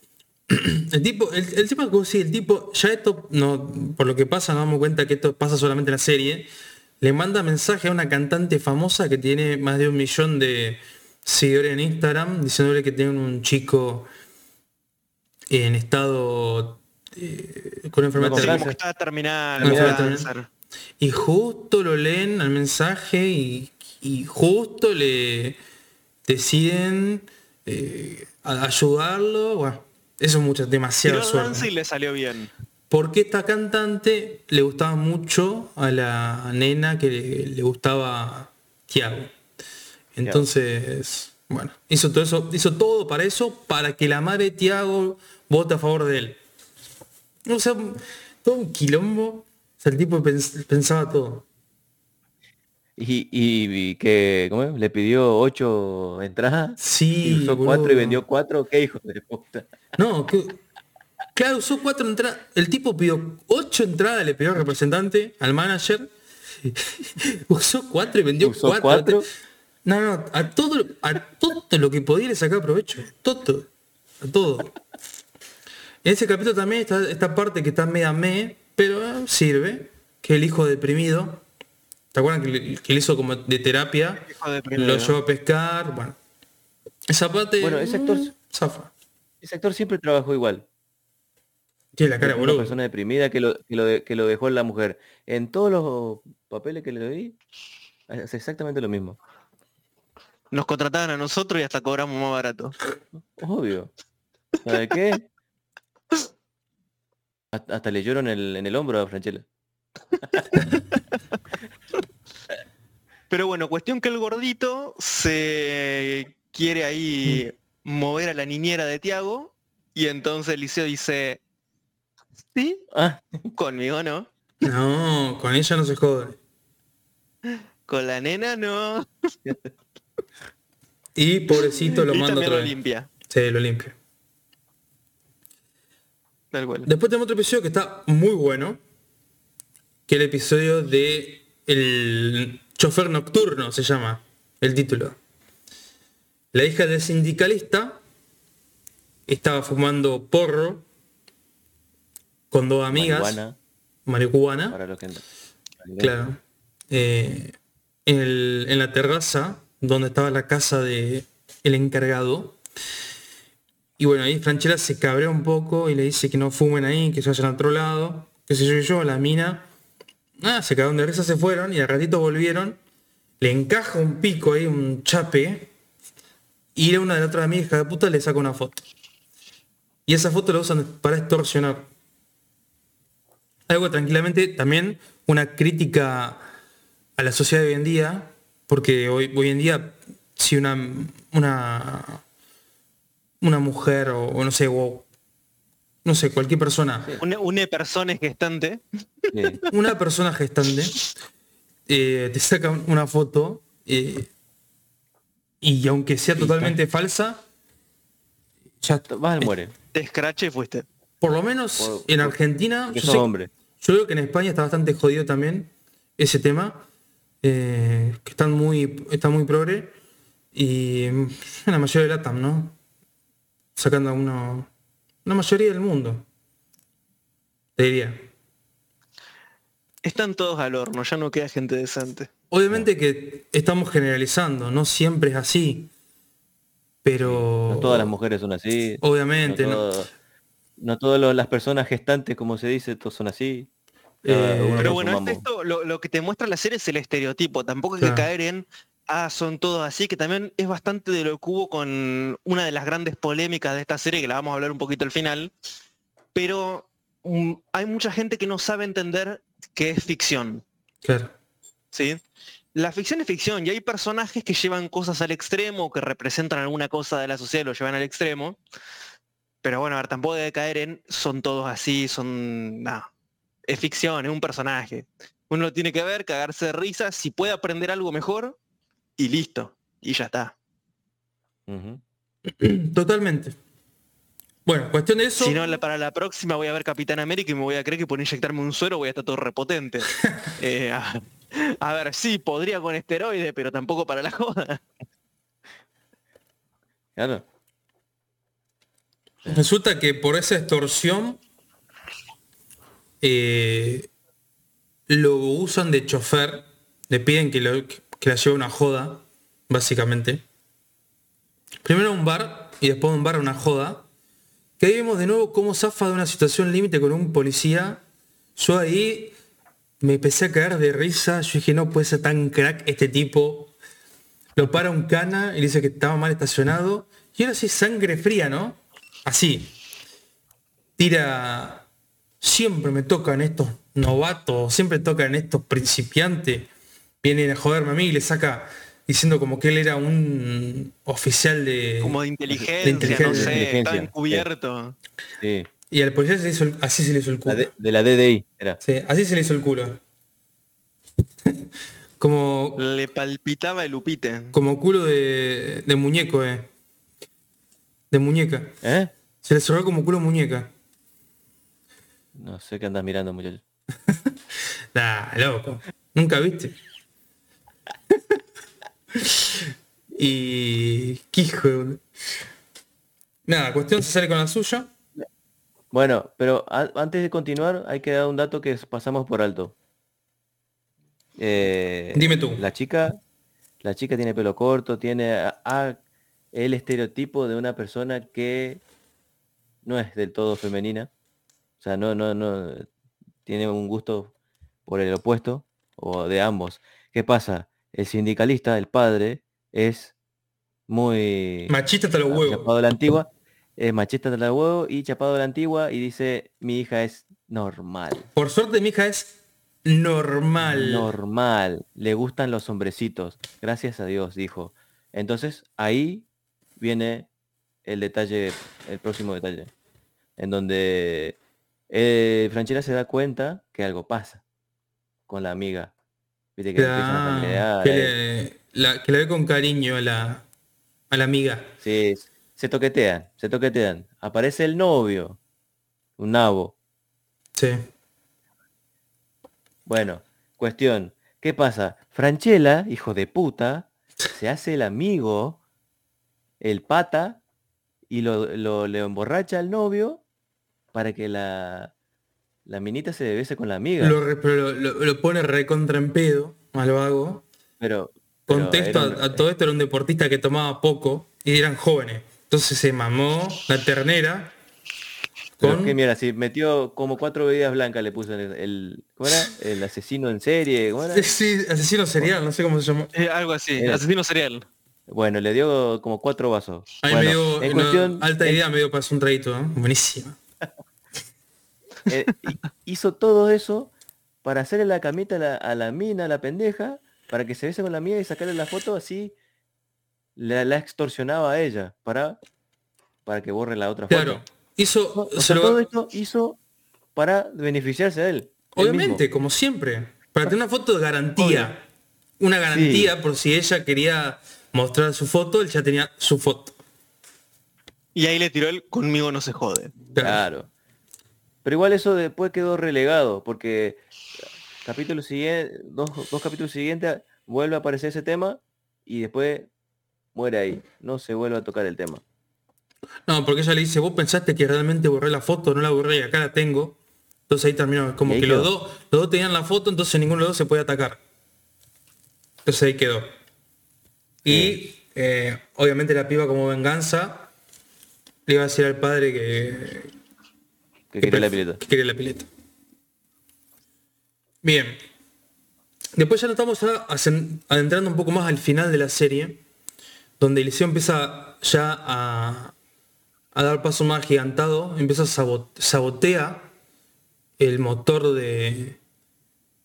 [CLEARS THROAT] El tipo, el, el vos decís, el tipo, ya esto, no, por lo que pasa, nos damos cuenta que esto pasa solamente en la serie, le manda mensaje a una cantante famosa que tiene más de un millón de seguidores en Instagram, diciéndole que tiene un chico en estado eh, con enfermedad Sí, terminal. como que está. Y justo lo leen al mensaje y, y justo le deciden eh, ayudarlo. Bueno, eso es mucho, demasiada Tiró suerte. le salió bien. Porque esta cantante le gustaba mucho a la nena que le, le gustaba Tiago. Entonces, bueno, hizo todo eso, hizo todo para eso, para que la madre de Tiago vote a favor de él. O sea, todo un quilombo. O sea, el tipo pens- pensaba todo. Y, y- y que, ¿cómo es? Le pidió ocho entradas. Sí, y usó boludo. cuatro y vendió cuatro. ¿Qué hijo de puta? No, que, claro, usó cuatro entradas. El tipo pidió ocho entradas, le pidió al representante, al manager. [LAUGHS] usó cuatro y vendió ¿Usó cuatro. cuatro? No, no, a todo, a todo lo que podía le sacaba provecho. Todo. A todo. En ese capítulo también está esta parte que está media me, pero sirve. Que el hijo deprimido. ¿Te acuerdan que le, que le hizo como de terapia? Lo llevó a pescar. Bueno. Esa parte. Bueno, ese actor- mm, Zafa. Ese actor siempre trabajó igual. Tiene la cara, una boludo. persona deprimida que lo, que, lo de- que lo dejó en la mujer. En todos los papeles que le di, hace exactamente lo mismo. Nos contrataban a nosotros y hasta cobramos más barato. Obvio. ¿Sabe qué? Hasta, hasta le lloro en el, en el hombro a Franchella. [LAUGHS] Pero bueno, cuestión que el gordito se quiere ahí mover a la niñera de Tiago y entonces Eliseo dice, sí, Ah, conmigo no, No, con ella no se jode. con la nena no. Y pobrecito lo manda otra lo vez. limpia, Sí, lo limpia. Tal cual. Después tenemos otro episodio que está muy bueno. que el episodio de El chofer nocturno se llama el título. La hija del sindicalista estaba fumando porro con dos amigas, Marihuana, marihuana, para los que claro, eh, en, el- en la terraza donde estaba la casa de el encargado. Y bueno, ahí Franchella se cabrea un poco y le dice que no fumen ahí, que se vayan a otro lado, que sé yo, y yo, la mina. Ah, se cagaron de risa, se fueron y al ratito volvieron. Le encaja un pico ahí, un chape. Y a una de las otras amigas, hija de puta, le saca una foto. Y esa foto la usan para extorsionar. Algo tranquilamente también una crítica a la sociedad de hoy en día, porque hoy, hoy en día si una, una, una mujer o, o no sé, o no sé, cualquier persona, Una, una persona gestante. Sí. una persona gestante, eh, te saca una foto eh, y aunque sea totalmente falsa, ya Vas muere. Te escrache y fuiste. por lo menos Por- en Argentina, yo sé- hombre. Yo creo que en España está bastante jodido también ese tema. eh, que están muy, está muy progre. Y en la mayoría de LATAM, ¿no? Sacando a uno. La mayoría del mundo. Te diría. Están todos al horno, ya no queda gente decente. Obviamente que estamos generalizando, no siempre es así. Pero. No todas las mujeres son así. Obviamente, no, ¿no? todo- no todas las personas gestantes, como se dice, todos son así. Eh, Pero bueno, esto, lo, lo que te muestra la serie es el estereotipo. Tampoco hay Claro. que caer en, ah, son todos así, que también es bastante de lo que hubo con una de las grandes polémicas de esta serie, que la vamos a hablar un poquito al final. Pero mm, hay mucha gente que no sabe entender que es ficción. Claro. ¿sí? La ficción es ficción y hay personajes que llevan cosas al extremo, que representan alguna cosa de la sociedad y lo llevan al extremo. Pero bueno, a ver, tampoco debe caer en son todos así, son... No, es ficción, es un personaje. Uno lo tiene que ver, cagarse de risa, si puede aprender algo mejor y listo. Y ya está. [CLEARS THROAT] Totalmente. Bueno, cuestión de eso. Si no, la- para la próxima voy a ver Capitán América y me voy a creer que por inyectarme un suero voy a estar todo repotente. [LAUGHS] Eh, a, a ver, sí, podría con esteroides, pero tampoco para la [LAUGHS] joda. Claro. Resulta que por esa extorsión eh, lo usan de chofer, le piden que, lo- que la lleve a una joda, básicamente. Primero un bar y después de un bar a una joda. Que ahí vemos de nuevo cómo zafa de una situación límite con un policía. Yo ahí me empecé a caer de risa. Yo dije, no puede ser tan crack este tipo. Lo para un cana y dice que estaba mal estacionado. Y ahora sí, sangre fría, ¿no? Así. Tira. Siempre me tocan estos novatos, siempre tocan estos principiantes. Vienen a joderme a mí y le saca diciendo como que él era un oficial de. Como de inteligencia, inteligencia. no sé, Inteligencia, está encubierto. Sí. Y al policía se le hizo el- así se le hizo el La culo. de, de la DDI era. Sí, así se le hizo el culo. [LAUGHS] como, Le palpitaba el upite. como culo de, de muñeco, eh. De muñeca. ¿Eh? Se le cerró como culo de muñeca. No sé qué andas mirando, muchacho. [LAUGHS] Nah, loco. Nunca viste. Y. qué hijo de- Nada, cuestión se sale con la suya. Bueno, pero antes de continuar hay que dar un dato que pasamos por alto. Eh, Dime tú. La chica, la chica tiene pelo corto, tiene a- a- el estereotipo de una persona que no es del todo femenina. O sea, no, no, no tiene un gusto por el opuesto o de ambos. ¿Qué pasa? El sindicalista, el padre, es muy Machista hasta los chapado huevos. de la antigua, es machista de la huevo y chapado de la antigua y dice mi hija es normal. Por suerte mi hija es normal. Normal. Le gustan los hombrecitos. Gracias a Dios, dijo. Entonces ahí viene el detalle, el próximo detalle. En donde eh, Franchella se da cuenta que algo pasa con la amiga. Viste que le, la- que la ve con cariño a la, a la amiga. Sí, se toquetean, se toquetean. Aparece el novio, un nabo. Sí. Bueno, cuestión. ¿Qué pasa? Franchella, hijo de puta, se hace el amigo, el pata, y lo, lo- le emborracha al novio para que la, la minita se bese con la amiga. Lo, re- pero lo, lo- lo pone recontra en pedo al vago. Pero, pero Contexto un- a, a todo esto era un deportista que tomaba poco y eran jóvenes. Entonces se mamó la ternera con que mira, si metió como cuatro bebidas blancas le puso en el, el- ¿cómo era? El asesino en serie, ¿cómo era? Sí, asesino serial, no sé cómo se llama. Eh, algo así, Era- asesino serial. Bueno, le dio como cuatro vasos. Ahí Bueno, me dio en una cuestión, alta en- idea, me dio para hacer un traguito, ¿eh? Buenísima. Eh, hi- hizo todo eso para hacerle la camita a la, a la mina, a la pendeja, para que se bese con la amiga y sacarle la foto así. La, la extorsionaba a ella para, para que borre la otra foto. Claro. Hizo, O se sea, lo- todo esto hizo para beneficiarse a él. obviamente, como siempre, para tener una foto de garantía. Una garantía por si ella quería mostrar su foto, él ya tenía su foto. Y ahí le tiró el conmigo no se jode. Claro. Claro. Pero igual eso después quedó relegado, porque capítulo siguiente, dos, dos capítulos siguientes vuelve a aparecer ese tema y después muere ahí. No se vuelve a tocar el tema. No, porque ella le dice, vos pensaste que realmente borré la foto, no la borré y acá la tengo. Entonces ahí terminó, como ahí que los dos, los dos tenían la foto, entonces ninguno de los dos se puede atacar. Entonces ahí quedó. Y eh, obviamente la piba como venganza le iba a decir al padre que, Que que quería la pileta. que quería la pileta. Bien. Después ya nos estamos adentrando un poco más al final de la serie, donde Eliseo empieza ya a, a dar paso más gigantado, empieza a sabot- sabotea el motor de,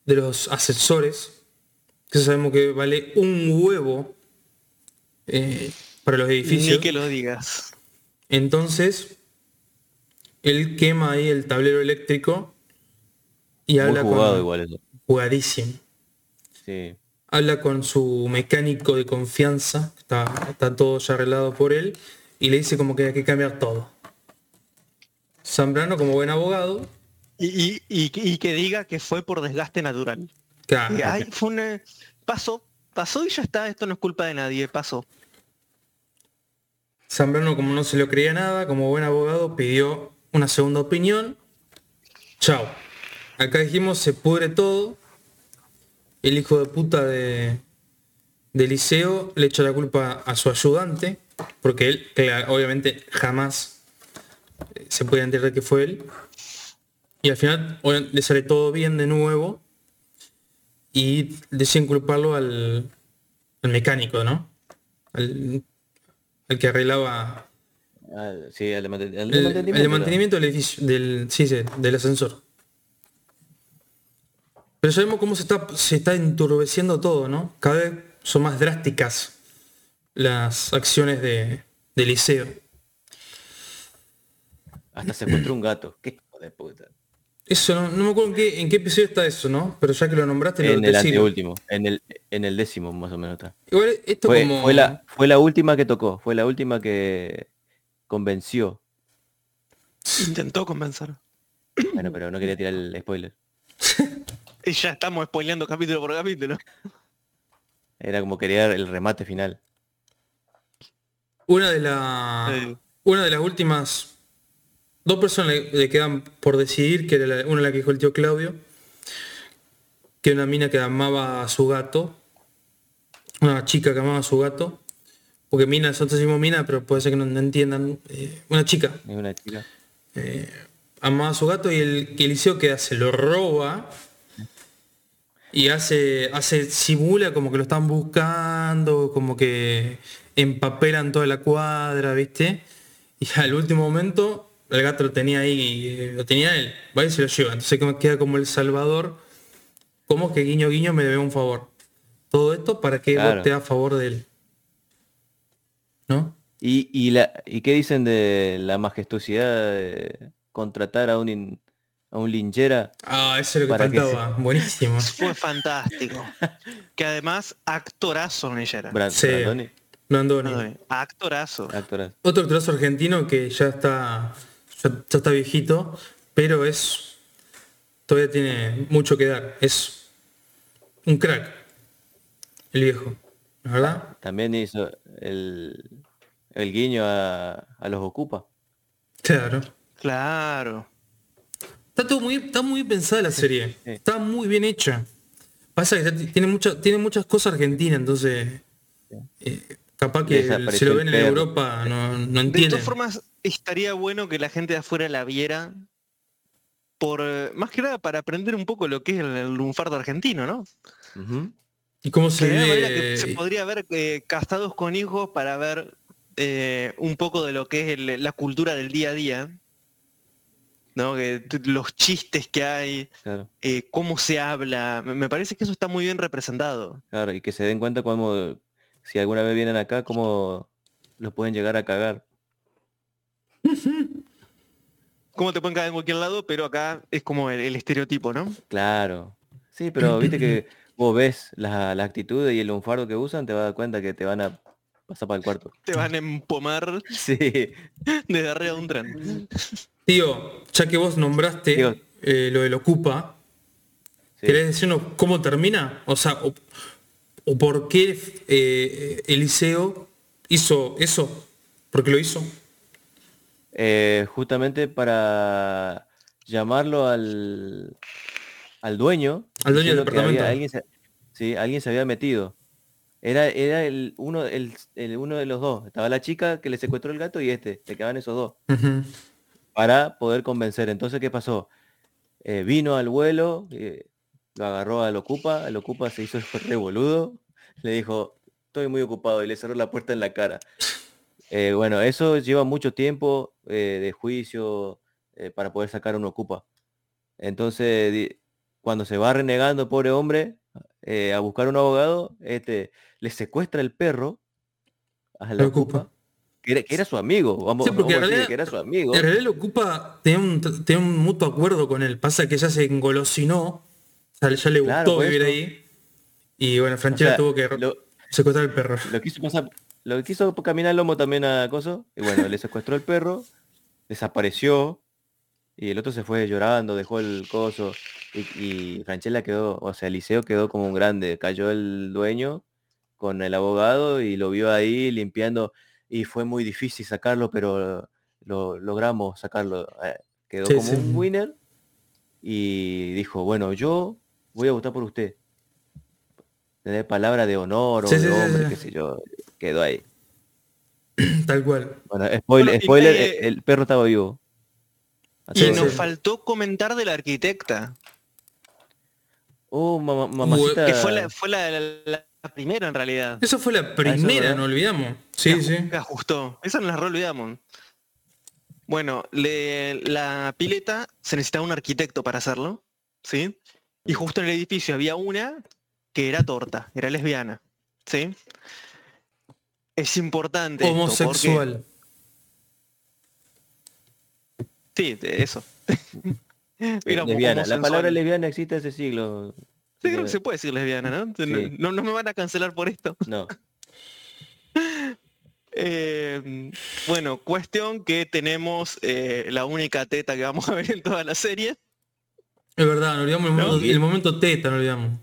de los ascensores, que sabemos que vale un huevo eh, para los edificios. Ni que lo digas. Entonces, él quema ahí el tablero eléctrico y Muy habla jugado con igual eso. jugadísimo. Sí. Habla con su mecánico de confianza, está, está todo ya arreglado por él, y le dice como que hay que cambiar todo. Zambrano, como buen abogado, Y, y- y- y que diga que fue por desgaste natural. claro, Que, ay, fue una- pasó, pasó y ya está, esto no es culpa de nadie, pasó. Zambrano, como no se lo creía nada, como buen abogado, pidió una segunda opinión. Chao. Acá dijimos, se pudre todo. El hijo de puta de, de le echa la culpa a su ayudante, porque él, obviamente, jamás eh, se puede entender que fue él. Y al final le sale todo bien de nuevo. Y deciden culparlo al, al mecánico, ¿no? Al, al que arreglaba Ah, sí, el, de manten- el de el, el mantenimiento. de era. mantenimiento del edificio, del, sí, sí, del ascensor. Pero ya vemos cómo se está, se está enturbeciendo todo, ¿no? Cada vez son más drásticas las acciones de, de Liceo. Hasta se encontró un gato. Qué hijo de puta. Eso no, no me acuerdo en qué, en qué episodio está eso, ¿no? Pero ya que lo nombraste, lo En el sigo. anteúltimo. En el, en el décimo más o menos está. Igual esto Fue, como. fue la, fue la última que tocó. Fue la última que convenció. Intentó convencer. Bueno, pero no quería tirar el spoiler. [LAUGHS] Y ya estamos spoileando capítulo por capítulo. Era como quería el remate final. Una de la. Sí. Una de las últimas. Dos personas le, le quedan por decidir, que era la- una la que dijo el tío Claudio, que era una mina que amaba a su gato, una chica que amaba a su gato, porque mina, nosotros decimos mina, pero puede ser que no, no entiendan, eh, una chica una chica. amaba a su gato y el que Eliseo que hace, lo roba y hace, hace, simula como que lo están buscando, como que empapelan toda la cuadra, ¿viste? Y al último momento el gato lo tenía ahí, eh, lo tenía él, va y se lo lleva. Entonces queda como el salvador, como que guiño guiño me debe un favor. Todo esto para que Claro. vote a favor de él. ¿No? ¿Y, y, la, ¿Y qué dicen de la majestuosidad de contratar a un, in- a un linchera? Ah, eso es lo que faltaba. Buenísimo. Fue fantástico. Que además, actorazo en ella era. Brad, Sí. Brandoni, Actorazo. actorazo. Otro actorazo argentino que ya está, ya, ya está viejito, pero es todavía tiene mucho que dar. Es un crack, el viejo, ¿la ¿verdad? También hizo el, el guiño a, a los Ocupa. Claro. Claro. Está todo muy, está muy pensada la serie. sí. Está muy bien hecha. Pasa que tiene, mucha, tiene muchas cosas argentinas, entonces eh, capaz que si lo ven en. Europa no, no De entienden. todas formas, estaría bueno que la gente de afuera la viera. Por, eh, más que nada para aprender un poco lo que es el, el lunfardo argentino, ¿no? ¿Y cómo se vive? se podría ver eh, casados con hijos para ver eh, un poco de lo que es el- la cultura del día a día. ¿no? Que los chistes que hay, Claro, eh, cómo se habla. Me parece que eso está muy bien representado. claro, y que se den cuenta cuando, si alguna vez vienen acá, cómo los pueden llegar a cagar. Cómo te pueden caer en cualquier lado, pero acá es como el, el estereotipo, ¿no? Claro. Sí, pero viste que [LAUGHS] vos ves la, la actitud y el lunfardo que usan, te vas a dar cuenta que te van a pasar para el cuarto. [LAUGHS] Te van a empomar [LAUGHS] Sí, desde arriba de un tren. [LAUGHS] Tío, ya que vos nombraste eh, lo del Ocupa, sí. ¿querés decirnos cómo termina? O sea, o, o por qué eh, Eliseo hizo eso. ¿Por qué lo hizo? Eh, justamente para llamarlo al, al dueño. Al dueño del diciendo que había- departamento. alguien, sí, alguien se había metido. Era, era el, uno, el, el uno de los dos. Estaba la chica que le secuestró el gato y este. Se quedaban esos dos. Para poder convencer. Entonces, ¿qué pasó? Eh, vino al vuelo, eh, lo agarró al Ocupa. El Ocupa se hizo [LAUGHS] revoludo. Le dijo, estoy muy ocupado y le cerró la puerta en la cara. Eh, bueno, eso lleva mucho tiempo de juicio para poder sacar un Ocupa. Entonces, cuando se va renegando, pobre hombre, eh, a buscar un abogado, este, le secuestra el perro a la Ocupa. Que era, que era su amigo, vamos, Sí, porque vamos a en decir realidad- que era su amigo. En realidad el Ocupa tenía un, tenía un mutuo acuerdo con él. Pasa que ya se engolosinó. O sea, ya le gustó vivir eso. ahí. Y bueno, O Franchella sea, tuvo que lo, secuestrar el perro. lo quiso pasar, lo quiso caminar el lomo también a Coso, y bueno, le secuestró el perro, desapareció, y el otro se fue llorando, dejó el coso, y, y Franchella quedó, o sea, Eliseo quedó como un grande, cayó el dueño con el abogado y lo vio ahí limpiando, y fue muy difícil sacarlo, pero lo logramos sacarlo. eh, Quedó Sí, como sí. un winner y dijo, bueno, yo voy a votar por usted. Tener palabra de honor o Sí, de hombre, qué sé yo, quedó ahí. [CLEARS THROAT] Tal cual. Bueno, spoiler, el perro estaba vivo. Y nos sí. faltó comentar de la arquitecta, Oh, mamá, mamacita. que fue la, fue la, la- la primera en realidad. Eso fue la primera, ¿verdad? no olvidamos. Sí, que, sí. ajustó. Esa nos la re olvidamos. Bueno, le- la pileta se necesitaba un arquitecto para hacerlo, ¿sí? Y justo en el edificio había una que era torta, era lesbiana, ¿sí? Es importante. esto, porque- Sí, eso. [LAUGHS] Era lesbiana. La palabra lesbiana existe hace siglos. Sí, creo que se puede decir lesbiana, ¿no? Sí. No, no me van a cancelar por esto. No. [LAUGHS] Eh, bueno, cuestión que tenemos eh, la única teta que vamos a ver en toda la serie. Es verdad, no olvidamos el, ¿No? momento, el momento teta, no olvidamos.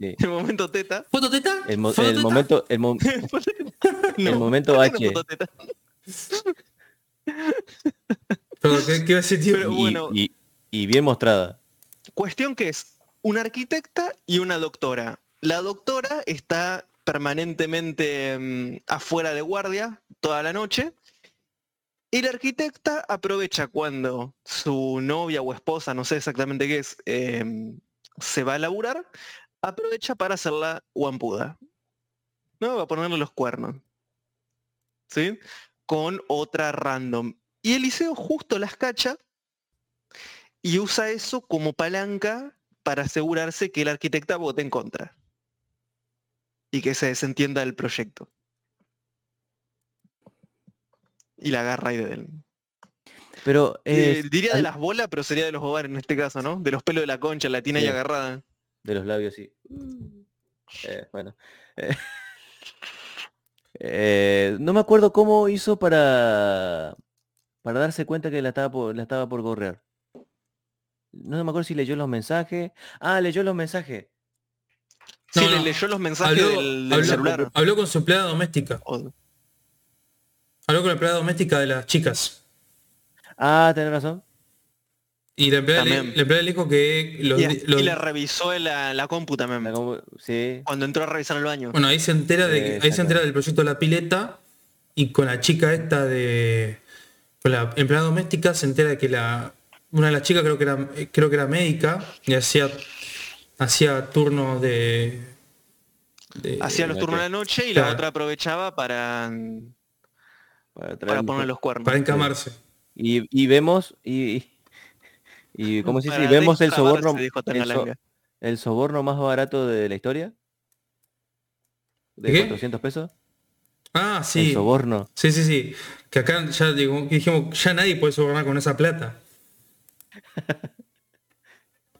sí. [LAUGHS] El momento teta. ¿Foto teta? El, mo- ¿Foto el teta? momento, el, mo- No, el momento ¿por qué no Perdón, ¿qué, tío? Pero y, bueno. y- y bien mostrada. Cuestión que es una arquitecta y una doctora. La doctora está permanentemente mm, afuera de guardia toda la noche. Y la arquitecta aprovecha cuando su novia o esposa, no sé exactamente qué es, em, se va a laburar, aprovecha para hacerla guampuda. ¿No? Va a ponerle los cuernos. ¿Sí? Con otra random. Y Eliseo justo las cacha y usa eso como palanca para asegurarse que la arquitecta vote en contra y que se desentienda del proyecto. Y la agarra ahí de él. Pero Eh, es diría de las bolas, pero sería de los ovarios en este caso, ¿no? De los pelos de la concha, la tiene ahí Sí. agarrada. de los labios, sí. Eh, bueno. Eh, [LAUGHS] eh, no me acuerdo cómo hizo para para darse cuenta que la estaba por, la estaba por gorrear. no me acuerdo si leyó los mensajes. Ah, leyó los mensajes. Sí, No, le leyó los mensajes Habló, del, del habló- celular. habló con su empleada doméstica. Habló con la empleada doméstica de las chicas. Ah, tenés razón. Y la empleada, le, También. la empleada le dijo que los, y, di- los- y le revisó la, la compu también. La compu- Sí. Cuando entró a revisar el baño. Bueno, ahí se entera de ahí se entera del proyecto de la pileta y con la chica esta de la empleada doméstica se entera de que la una de las chicas creo que era creo que era médica y hacía hacía turnos de, de- Hacía los turnos de la noche y la otra aprovechaba para, Para, traer para un- poner los cuernos. para encamarse. Y, y vemos, y, y, ¿cómo se dice? Vemos el soborno, el, so- Tangalanga. el soborno más barato de la historia. De ¿Qué? 400 pesos. Ah, El sí. soborno. Sí, sí, sí. Que acá ya digo, dijimos, ya nadie puede sobornar con esa plata. [LAUGHS]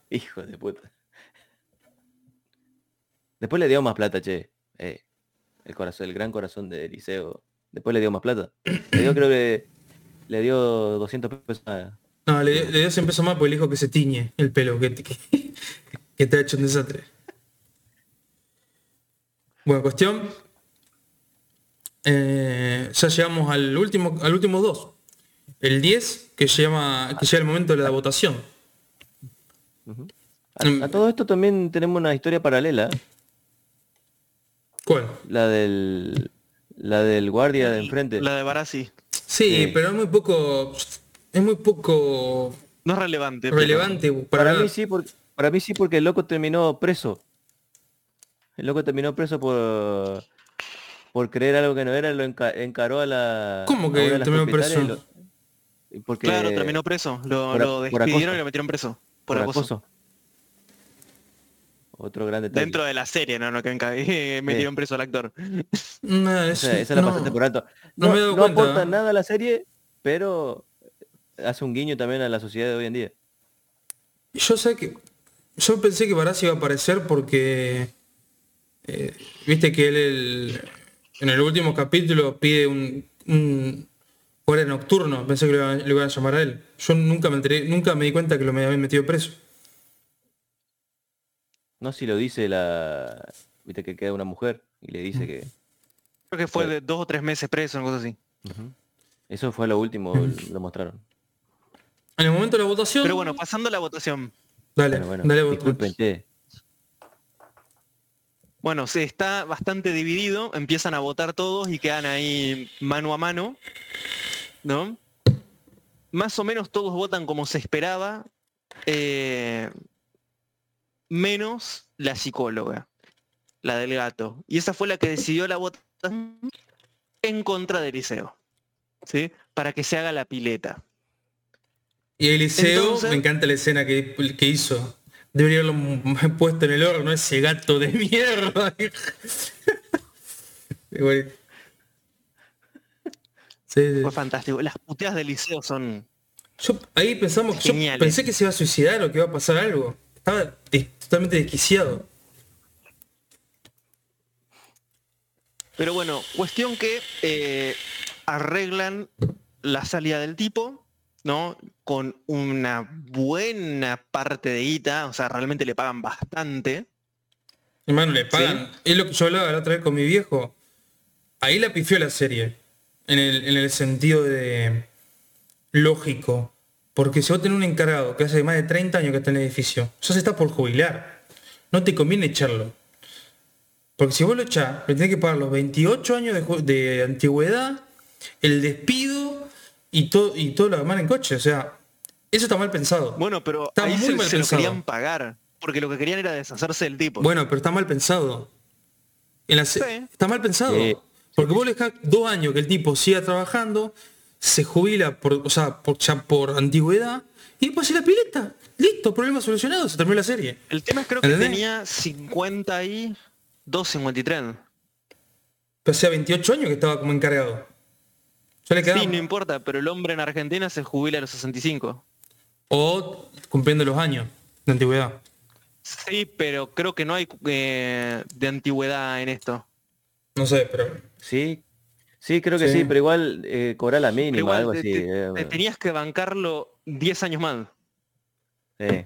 Hijo de puta. Después le dio más plata, che. Eh, el corazón, el gran corazón de Eliseo. Después le dio más plata. Le dio, creo que le dio 200 pesos. a- No, le, le dio 100 pesos más porque le dijo que se tiñe el pelo, que, que, que te ha hecho un desastre. Bueno, cuestión. Eh, ya llegamos al último, al último dos. El 10, que llama, que llega el momento de la votación. A, a todo esto también tenemos una historia paralela. ¿Cuál? La del la del guardia de enfrente. La de Barassi. Sí, Sí. pero es muy poco. Es muy poco No es relevante. pero- relevante para, mí sí, porque, para mí sí porque el loco terminó preso. El loco terminó preso por por creer algo que no era, lo enca- encaró a la ¿Cómo que terminó preso? lo- y porque Claro, terminó preso. Lo, por- lo por despidieron y lo metieron preso. por, Por, acoso. acoso. Otro gran detalle. Dentro de la serie, ¿no? no que enca- [LAUGHS] metieron preso al actor. No, O [LAUGHS] es- sea, esa la no. pasaste por alto. no No, me no cuenta. aporta nada a la serie, pero hace un guiño también a la sociedad de hoy en día. Yo sé que. Yo pensé que Barassi iba a aparecer porque. eh, Viste que él el- en el último capítulo pide un, un guardia nocturno. Pensé que lo iban, a llamar a él. Yo nunca me enteré, nunca me di cuenta que lo me habían metido preso. No sé si lo dice la. Viste que queda una mujer y le Mm. dice que. Creo que fue de dos o tres meses preso, una cosa así. Eso fue lo último, Mm. lo mostraron. En el momento de la votación. Pero bueno, pasando a la votación. dale, Bueno, bueno, dale disculpen, che. Bueno, se está bastante dividido, empiezan a votar todos y quedan ahí mano a mano, ¿no? Más o menos todos votan como se esperaba, eh, menos la psicóloga, la del gato. Y esa fue la que decidió la votación en contra de Eliseo, ¿sí? Para que se haga la pileta. Y Eliseo, Entonces- me encanta la escena que, que hizo. Debería haberlo [LAUGHS] puesto en el horno, ese gato de mierda. [LAUGHS] Igual. Sí, sí. Fue fantástico. Las puteadas de Eliseo son... Yo ahí pensamos, yo pensé que se iba a suicidar o que iba a pasar algo. Estaba des- totalmente desquiciado. Pero bueno, cuestión que eh, arreglan la salida del tipo, ¿no? Con una buena parte de guita, o sea, realmente le pagan bastante. Hermano, le pagan. Es lo que yo hablaba la otra vez con mi viejo. Ahí la pifió la serie. En el, en el sentido de lógico. Porque si vos tenés un encargado que hace más de 30 años que está en el edificio, ya se está por jubilar. No te conviene echarlo. Porque si vos lo echás, le tenés que pagar los 28 años de antigüedad, el despido y todo y todo lo demás en coche. O sea, eso está mal pensado. Bueno, pero Está ahí muy se, mal se lo querían pagar, porque lo que querían era deshacerse del tipo. Bueno, pero está mal pensado. En la se- Sí. Está mal pensado. Sí. Porque vos le dejás dos años que el tipo siga trabajando, se jubila por, o sea, por, ya por antigüedad, y después hace la pileta. Listo, problema solucionado, se terminó la serie. El tema es creo que ¿Entendés? tenía 50 y 2, 53. Pero hacía 28 años que estaba como encargado. Le. Sí, no importa, pero el hombre en Argentina se jubila a los 65. O cumpliendo los años de antigüedad. Sí, pero creo que no hay eh, de antigüedad en esto. No sé, pero. Sí, sí, creo que sí, Sí. pero igual eh, cobrar la mínima, igual algo te, así. te- eh, te tenías que bancarlo 10 años más. sí.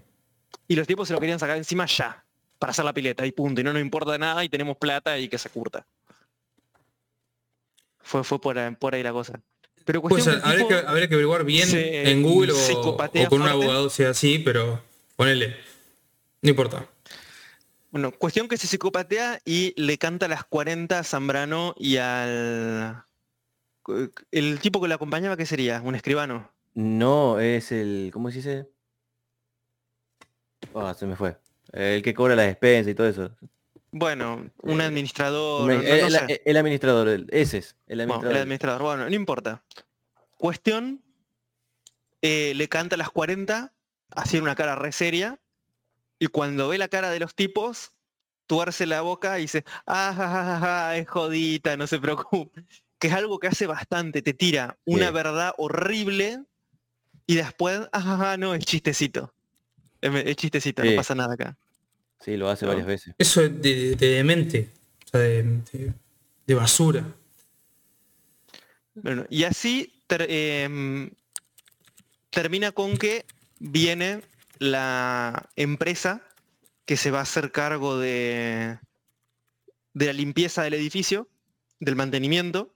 Y los tipos se lo querían sacar encima ya, para hacer la pileta y punto. Y no nos importa nada y tenemos plata y que se curta. Fue, fue por, ahí- por ahí la cosa. Pero Pues cuestión que habría, tipo- que, habría que averiguar bien se en Google o, psicopatea o con un abogado si es así, pero ponele. No importa. Bueno, cuestión que se psicopatea y le canta a las 40 a Zambrano y al... El tipo que le acompañaba, ¿qué sería? ¿Un escribano? No, es el. ¿Cómo se dice? Ah, se me fue. El que cobra las despensas y todo eso. Bueno, un Eh, administrador, Me- no- no el, sé. el- el administrador, el- ese es. El Bueno, administrador. el administrador, bueno, no importa. Cuestión, eh, le canta a las 40, haciendo una cara re seria, y cuando ve la cara de los tipos, tuerce la boca y dice, ah, ja, ja, ja, ja, es jodita, no se preocupe. Que es algo que hace bastante, te tira una verdad horrible y después, ah, ja, ja, no, es chistecito. Es, es chistecito, no pasa nada acá. Sí, lo hace ¿No? varias veces. Eso es de, de demente. O sea, de, de- de basura. Bueno, y así ter- em, termina con que viene la empresa que se va a hacer cargo de, de la limpieza del edificio, del mantenimiento,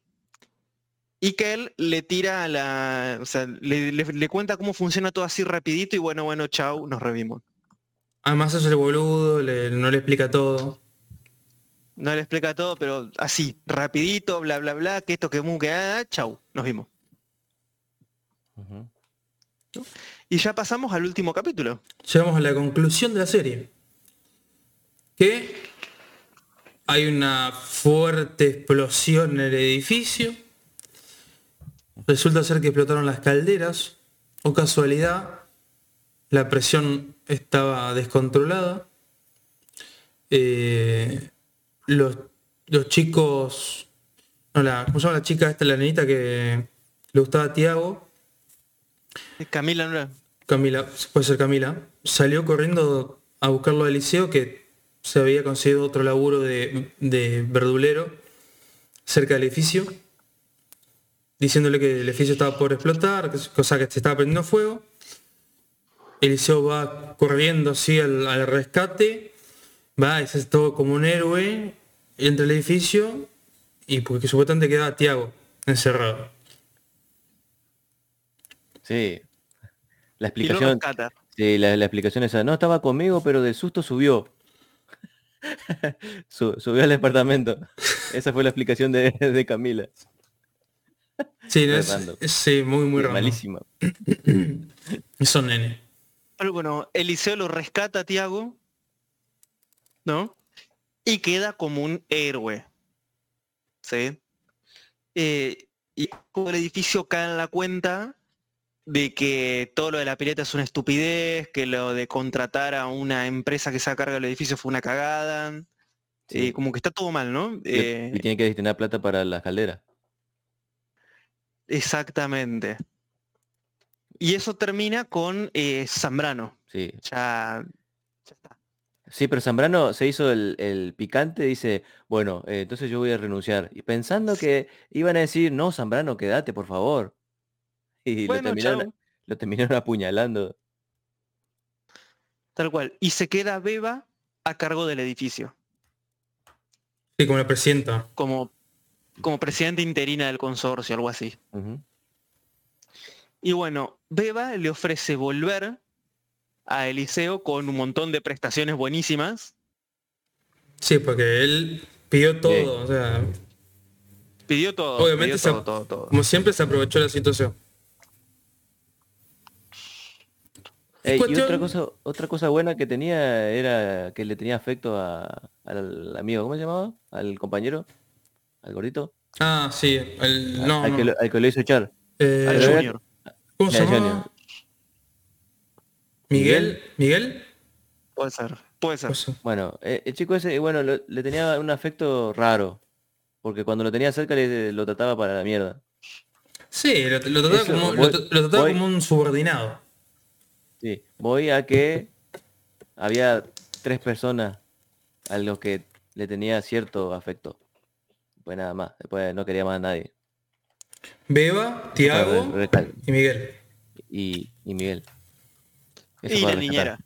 y que él le tira a la. O sea, le, le- le cuenta cómo funciona todo así rapidito y bueno, bueno, chau, nos revimos. Además es el boludo, le- no le explica todo. No le explica todo, pero así, rapidito, bla, bla, bla, que esto, que mu, que ah, chau, nos vimos. Y ya pasamos al último capítulo. Llegamos a la conclusión de la serie. Que hay una fuerte explosión en el edificio. Resulta ser que explotaron las calderas. O casualidad, la presión estaba descontrolada. Eh, los, los chicos... No, la, ¿Cómo se llama la chica esta, la nenita que le gustaba a Tiago? Camila no Camila, puede ser Camila, salió corriendo a buscarlo al liceo que se había conseguido otro laburo de, de verdulero cerca del edificio, diciéndole que el edificio estaba por explotar, cosa que se estaba prendiendo fuego. Eliseo va corriendo así al, al rescate, va, y se hace todo como un héroe, entra al edificio y porque supuestamente quedaba Tiago encerrado. Sí. La explicación. rescata. Sí, la, la explicación esa. No estaba conmigo, pero del susto subió. [LAUGHS] Su- subió al departamento. Esa fue la explicación de, de Camila. Sí, no, es, es- sí, muy, muy Sí, raro. malísima. [CLEARS THROAT] Son nene. Pero bueno, Eliseo lo rescata a Tiago, ¿no? Y queda como un héroe. ¿Sí? Eh, y todo el edificio cae en la cuenta de que todo lo de la pileta es una estupidez, que lo de contratar a una empresa que se cargo del edificio fue una cagada. Sí. eh, como que está todo mal, ¿no? Le- Eh, y tiene que destinar plata para las calderas. exactamente. Y eso termina con eh, Zambrano. Sí. Ya, ya está. Sí, pero Zambrano se hizo el, el picante, dice, bueno, eh, entonces yo voy a renunciar. Y pensando que iban a decir, no, Zambrano, quédate, por favor. [LAUGHS] Y Bueno, lo, terminaron, lo terminaron apuñalando. Tal cual. Y se queda Beba a cargo del edificio, Sí, como la presidenta. como, como presidente interina del consorcio, algo así. Y bueno, Beba le ofrece volver a Eliseo con un montón de prestaciones buenísimas. Sí, porque él pidió todo. O sea, Pidió todo. Obviamente pidió se- todo, todo, todo. como siempre se aprovechó la situación. Ey, y otra cosa, otra cosa buena que tenía era que le tenía afecto a- al amigo, ¿cómo se llamaba? Al compañero, al gordito, Ah, sí. El, no, al, no. Que lo, al que lo hizo echar. Eh, Al Junior. ¿Cómo se Ya, llama? Junior. Miguel. ¿Miguel? Puede ser, puede ser. Bueno, eh, el chico ese, bueno, lo- le tenía un afecto raro, porque cuando lo tenía cerca le, lo trataba para la mierda. Sí, lo, lo trataba, Eso, como, voy- lo, lo trataba voy- como un subordinado. Sí, voy a que había tres personas a los que le tenía cierto afecto. Pues nada más, después no quería más a nadie. Beba, Tiago y Miguel. y, y Miguel. Eso Y la niñera.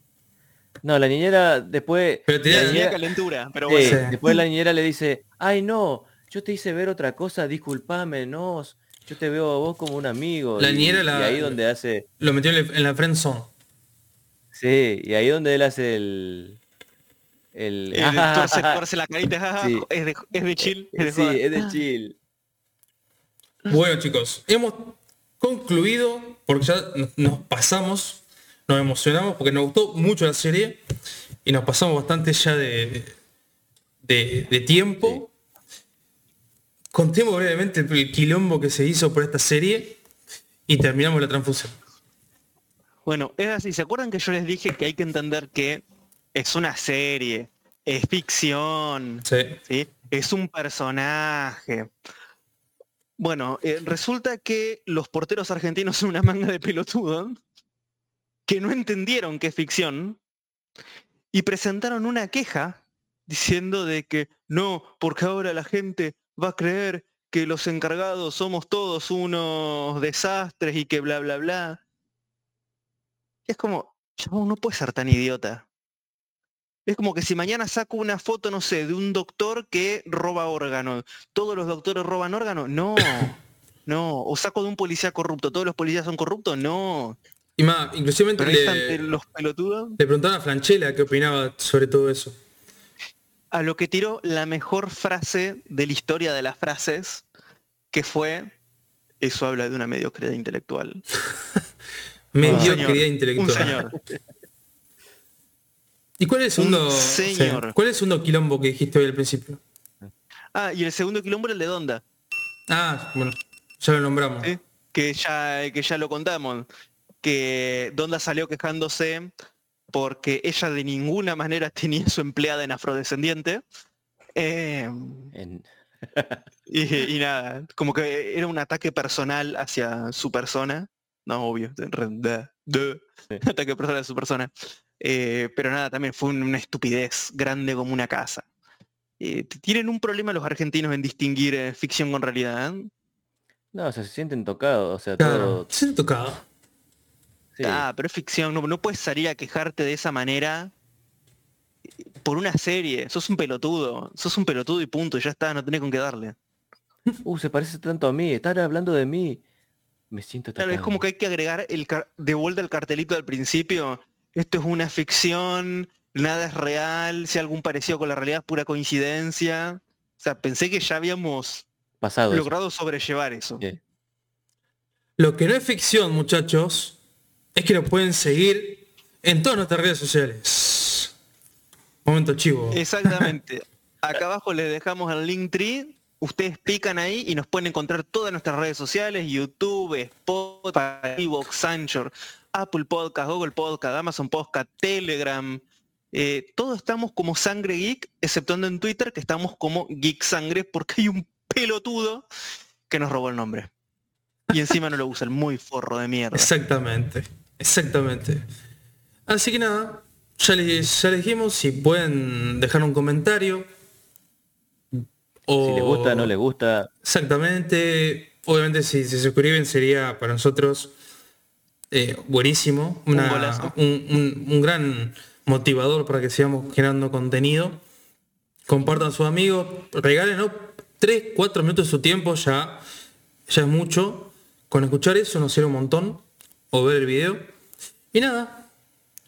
No, la niñera después... Pero tenía- la niñera- calentura, pero bueno. Sí. después la niñera le dice, ay no, yo te hice ver otra cosa, disculpame, no, yo te veo a vos como un amigo. La y, niñera la- y ahí donde hace... Lo metió en la- en la friend zone. Sí, y ahí donde él hace el... El... El [LAUGHS] tuerce, tuerce la carita, Sí. [LAUGHS] es, de, es de chill. Es de sí, es de chill. Bueno chicos, hemos concluido porque ya nos- pasamos, nos emocionamos porque nos gustó mucho la serie y nos pasamos bastante ya de, de, de tiempo. Contemos brevemente el, el quilombo que se hizo por esta serie y terminamos la transfusión. Bueno, es así. ¿Se acuerdan que yo les dije que hay que entender que es una serie, es ficción, Sí. ¿sí? es un personaje? Bueno, eh, resulta que los porteros argentinos son una manga de pelotudos que no entendieron que es ficción y presentaron una queja diciendo de que no, porque ahora la gente va a creer que los encargados somos todos unos desastres y que bla, bla, bla. Y es como, chabón, no puede ser tan idiota. Es como que si mañana saco una foto, no sé, de un doctor que roba órganos. ¿Todos los doctores roban órganos? No. [COUGHS] No. O saco de un policía corrupto. ¿Todos los policías son corruptos? No. Y más, inclusive le, los pelotudos. le preguntaron a Franchella qué opinaba sobre todo eso. A lo que tiró la mejor frase de la historia de las frases, que fue, eso habla de una mediocridad intelectual. [LAUGHS] Mediocridad intelectual. Un señor. [LAUGHS] ¿Y cuál es el Un segundo, señor. ¿Cuál es el segundo quilombo que dijiste hoy al principio? Ah, y el segundo quilombo era el de Donda. Ah, bueno, ya lo nombramos. ¿sí? que ya, que ya lo contamos, que Donda salió quejándose porque ella de ninguna manera [LAUGHS] tenía su empleada en afrodescendiente. eh, En- y, y nada, como que era un ataque personal hacia su persona. No, obvio, de- de- de- Sí. [LAUGHS] ataque personal a su persona. Eh, pero nada, también fue un- una estupidez grande como una casa. Eh, tienen un problema los argentinos en distinguir eh, ficción con realidad. No, o sea, se sienten tocados, o sea, Claro, todo... se han tocado. sí. Ah, pero es ficción, no, no puedes salir a quejarte de esa manera por una serie. Sos un pelotudo, sos un pelotudo y punto, y ya está, no tenés con qué darle. [LAUGHS] Uh, se parece tanto a mí, están hablando de mí. Me siento Claro, es como que hay que agregar el de vuelta el cartelito al principio. Esto es una ficción, nada es real, si algún parecido con la realidad es pura coincidencia. O sea, pensé que ya habíamos Pasado. eso. logrado sobrellevar eso. Lo que no es ficción, muchachos, es que nos pueden seguir en todas nuestras redes sociales. Momento chivo. Exactamente. [LAUGHS] Acá abajo les dejamos el link tree. Ustedes pican ahí y nos pueden encontrar todas nuestras redes sociales, YouTube, Spotify, Evox, Anchor, Apple Podcast, Google Podcast, Amazon Podcast, Telegram. Eh, todos estamos como Sangre Geek, exceptuando en Twitter que estamos como Geek Sangre porque hay un pelotudo que nos robó el nombre. Y encima no lo usa, el muy forro de mierda. Exactamente, exactamente. Así que nada, ya les, ya les dijimos, si pueden dejar un comentario. O... Si les gusta, no les gusta. Exactamente. Obviamente si se suscriben sería para nosotros eh, buenísimo. Una- un, un- un gran motivador para que sigamos generando contenido. Compartan a sus amigos. Regalen 3, 4 minutos de su tiempo ya, ya es mucho. Con escuchar eso nos sirve un montón. O ver el video. Y nada.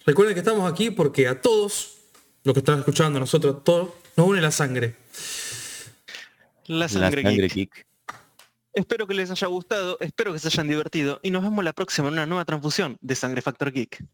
Recuerden que estamos aquí porque a todos los que están escuchando, a nosotros todos, nos une la sangre. La La Sangre sangre Geek. geek. Espero que les haya gustado, espero que se hayan divertido y nos vemos la próxima en una nueva transfusión de Sangre Factor Geek.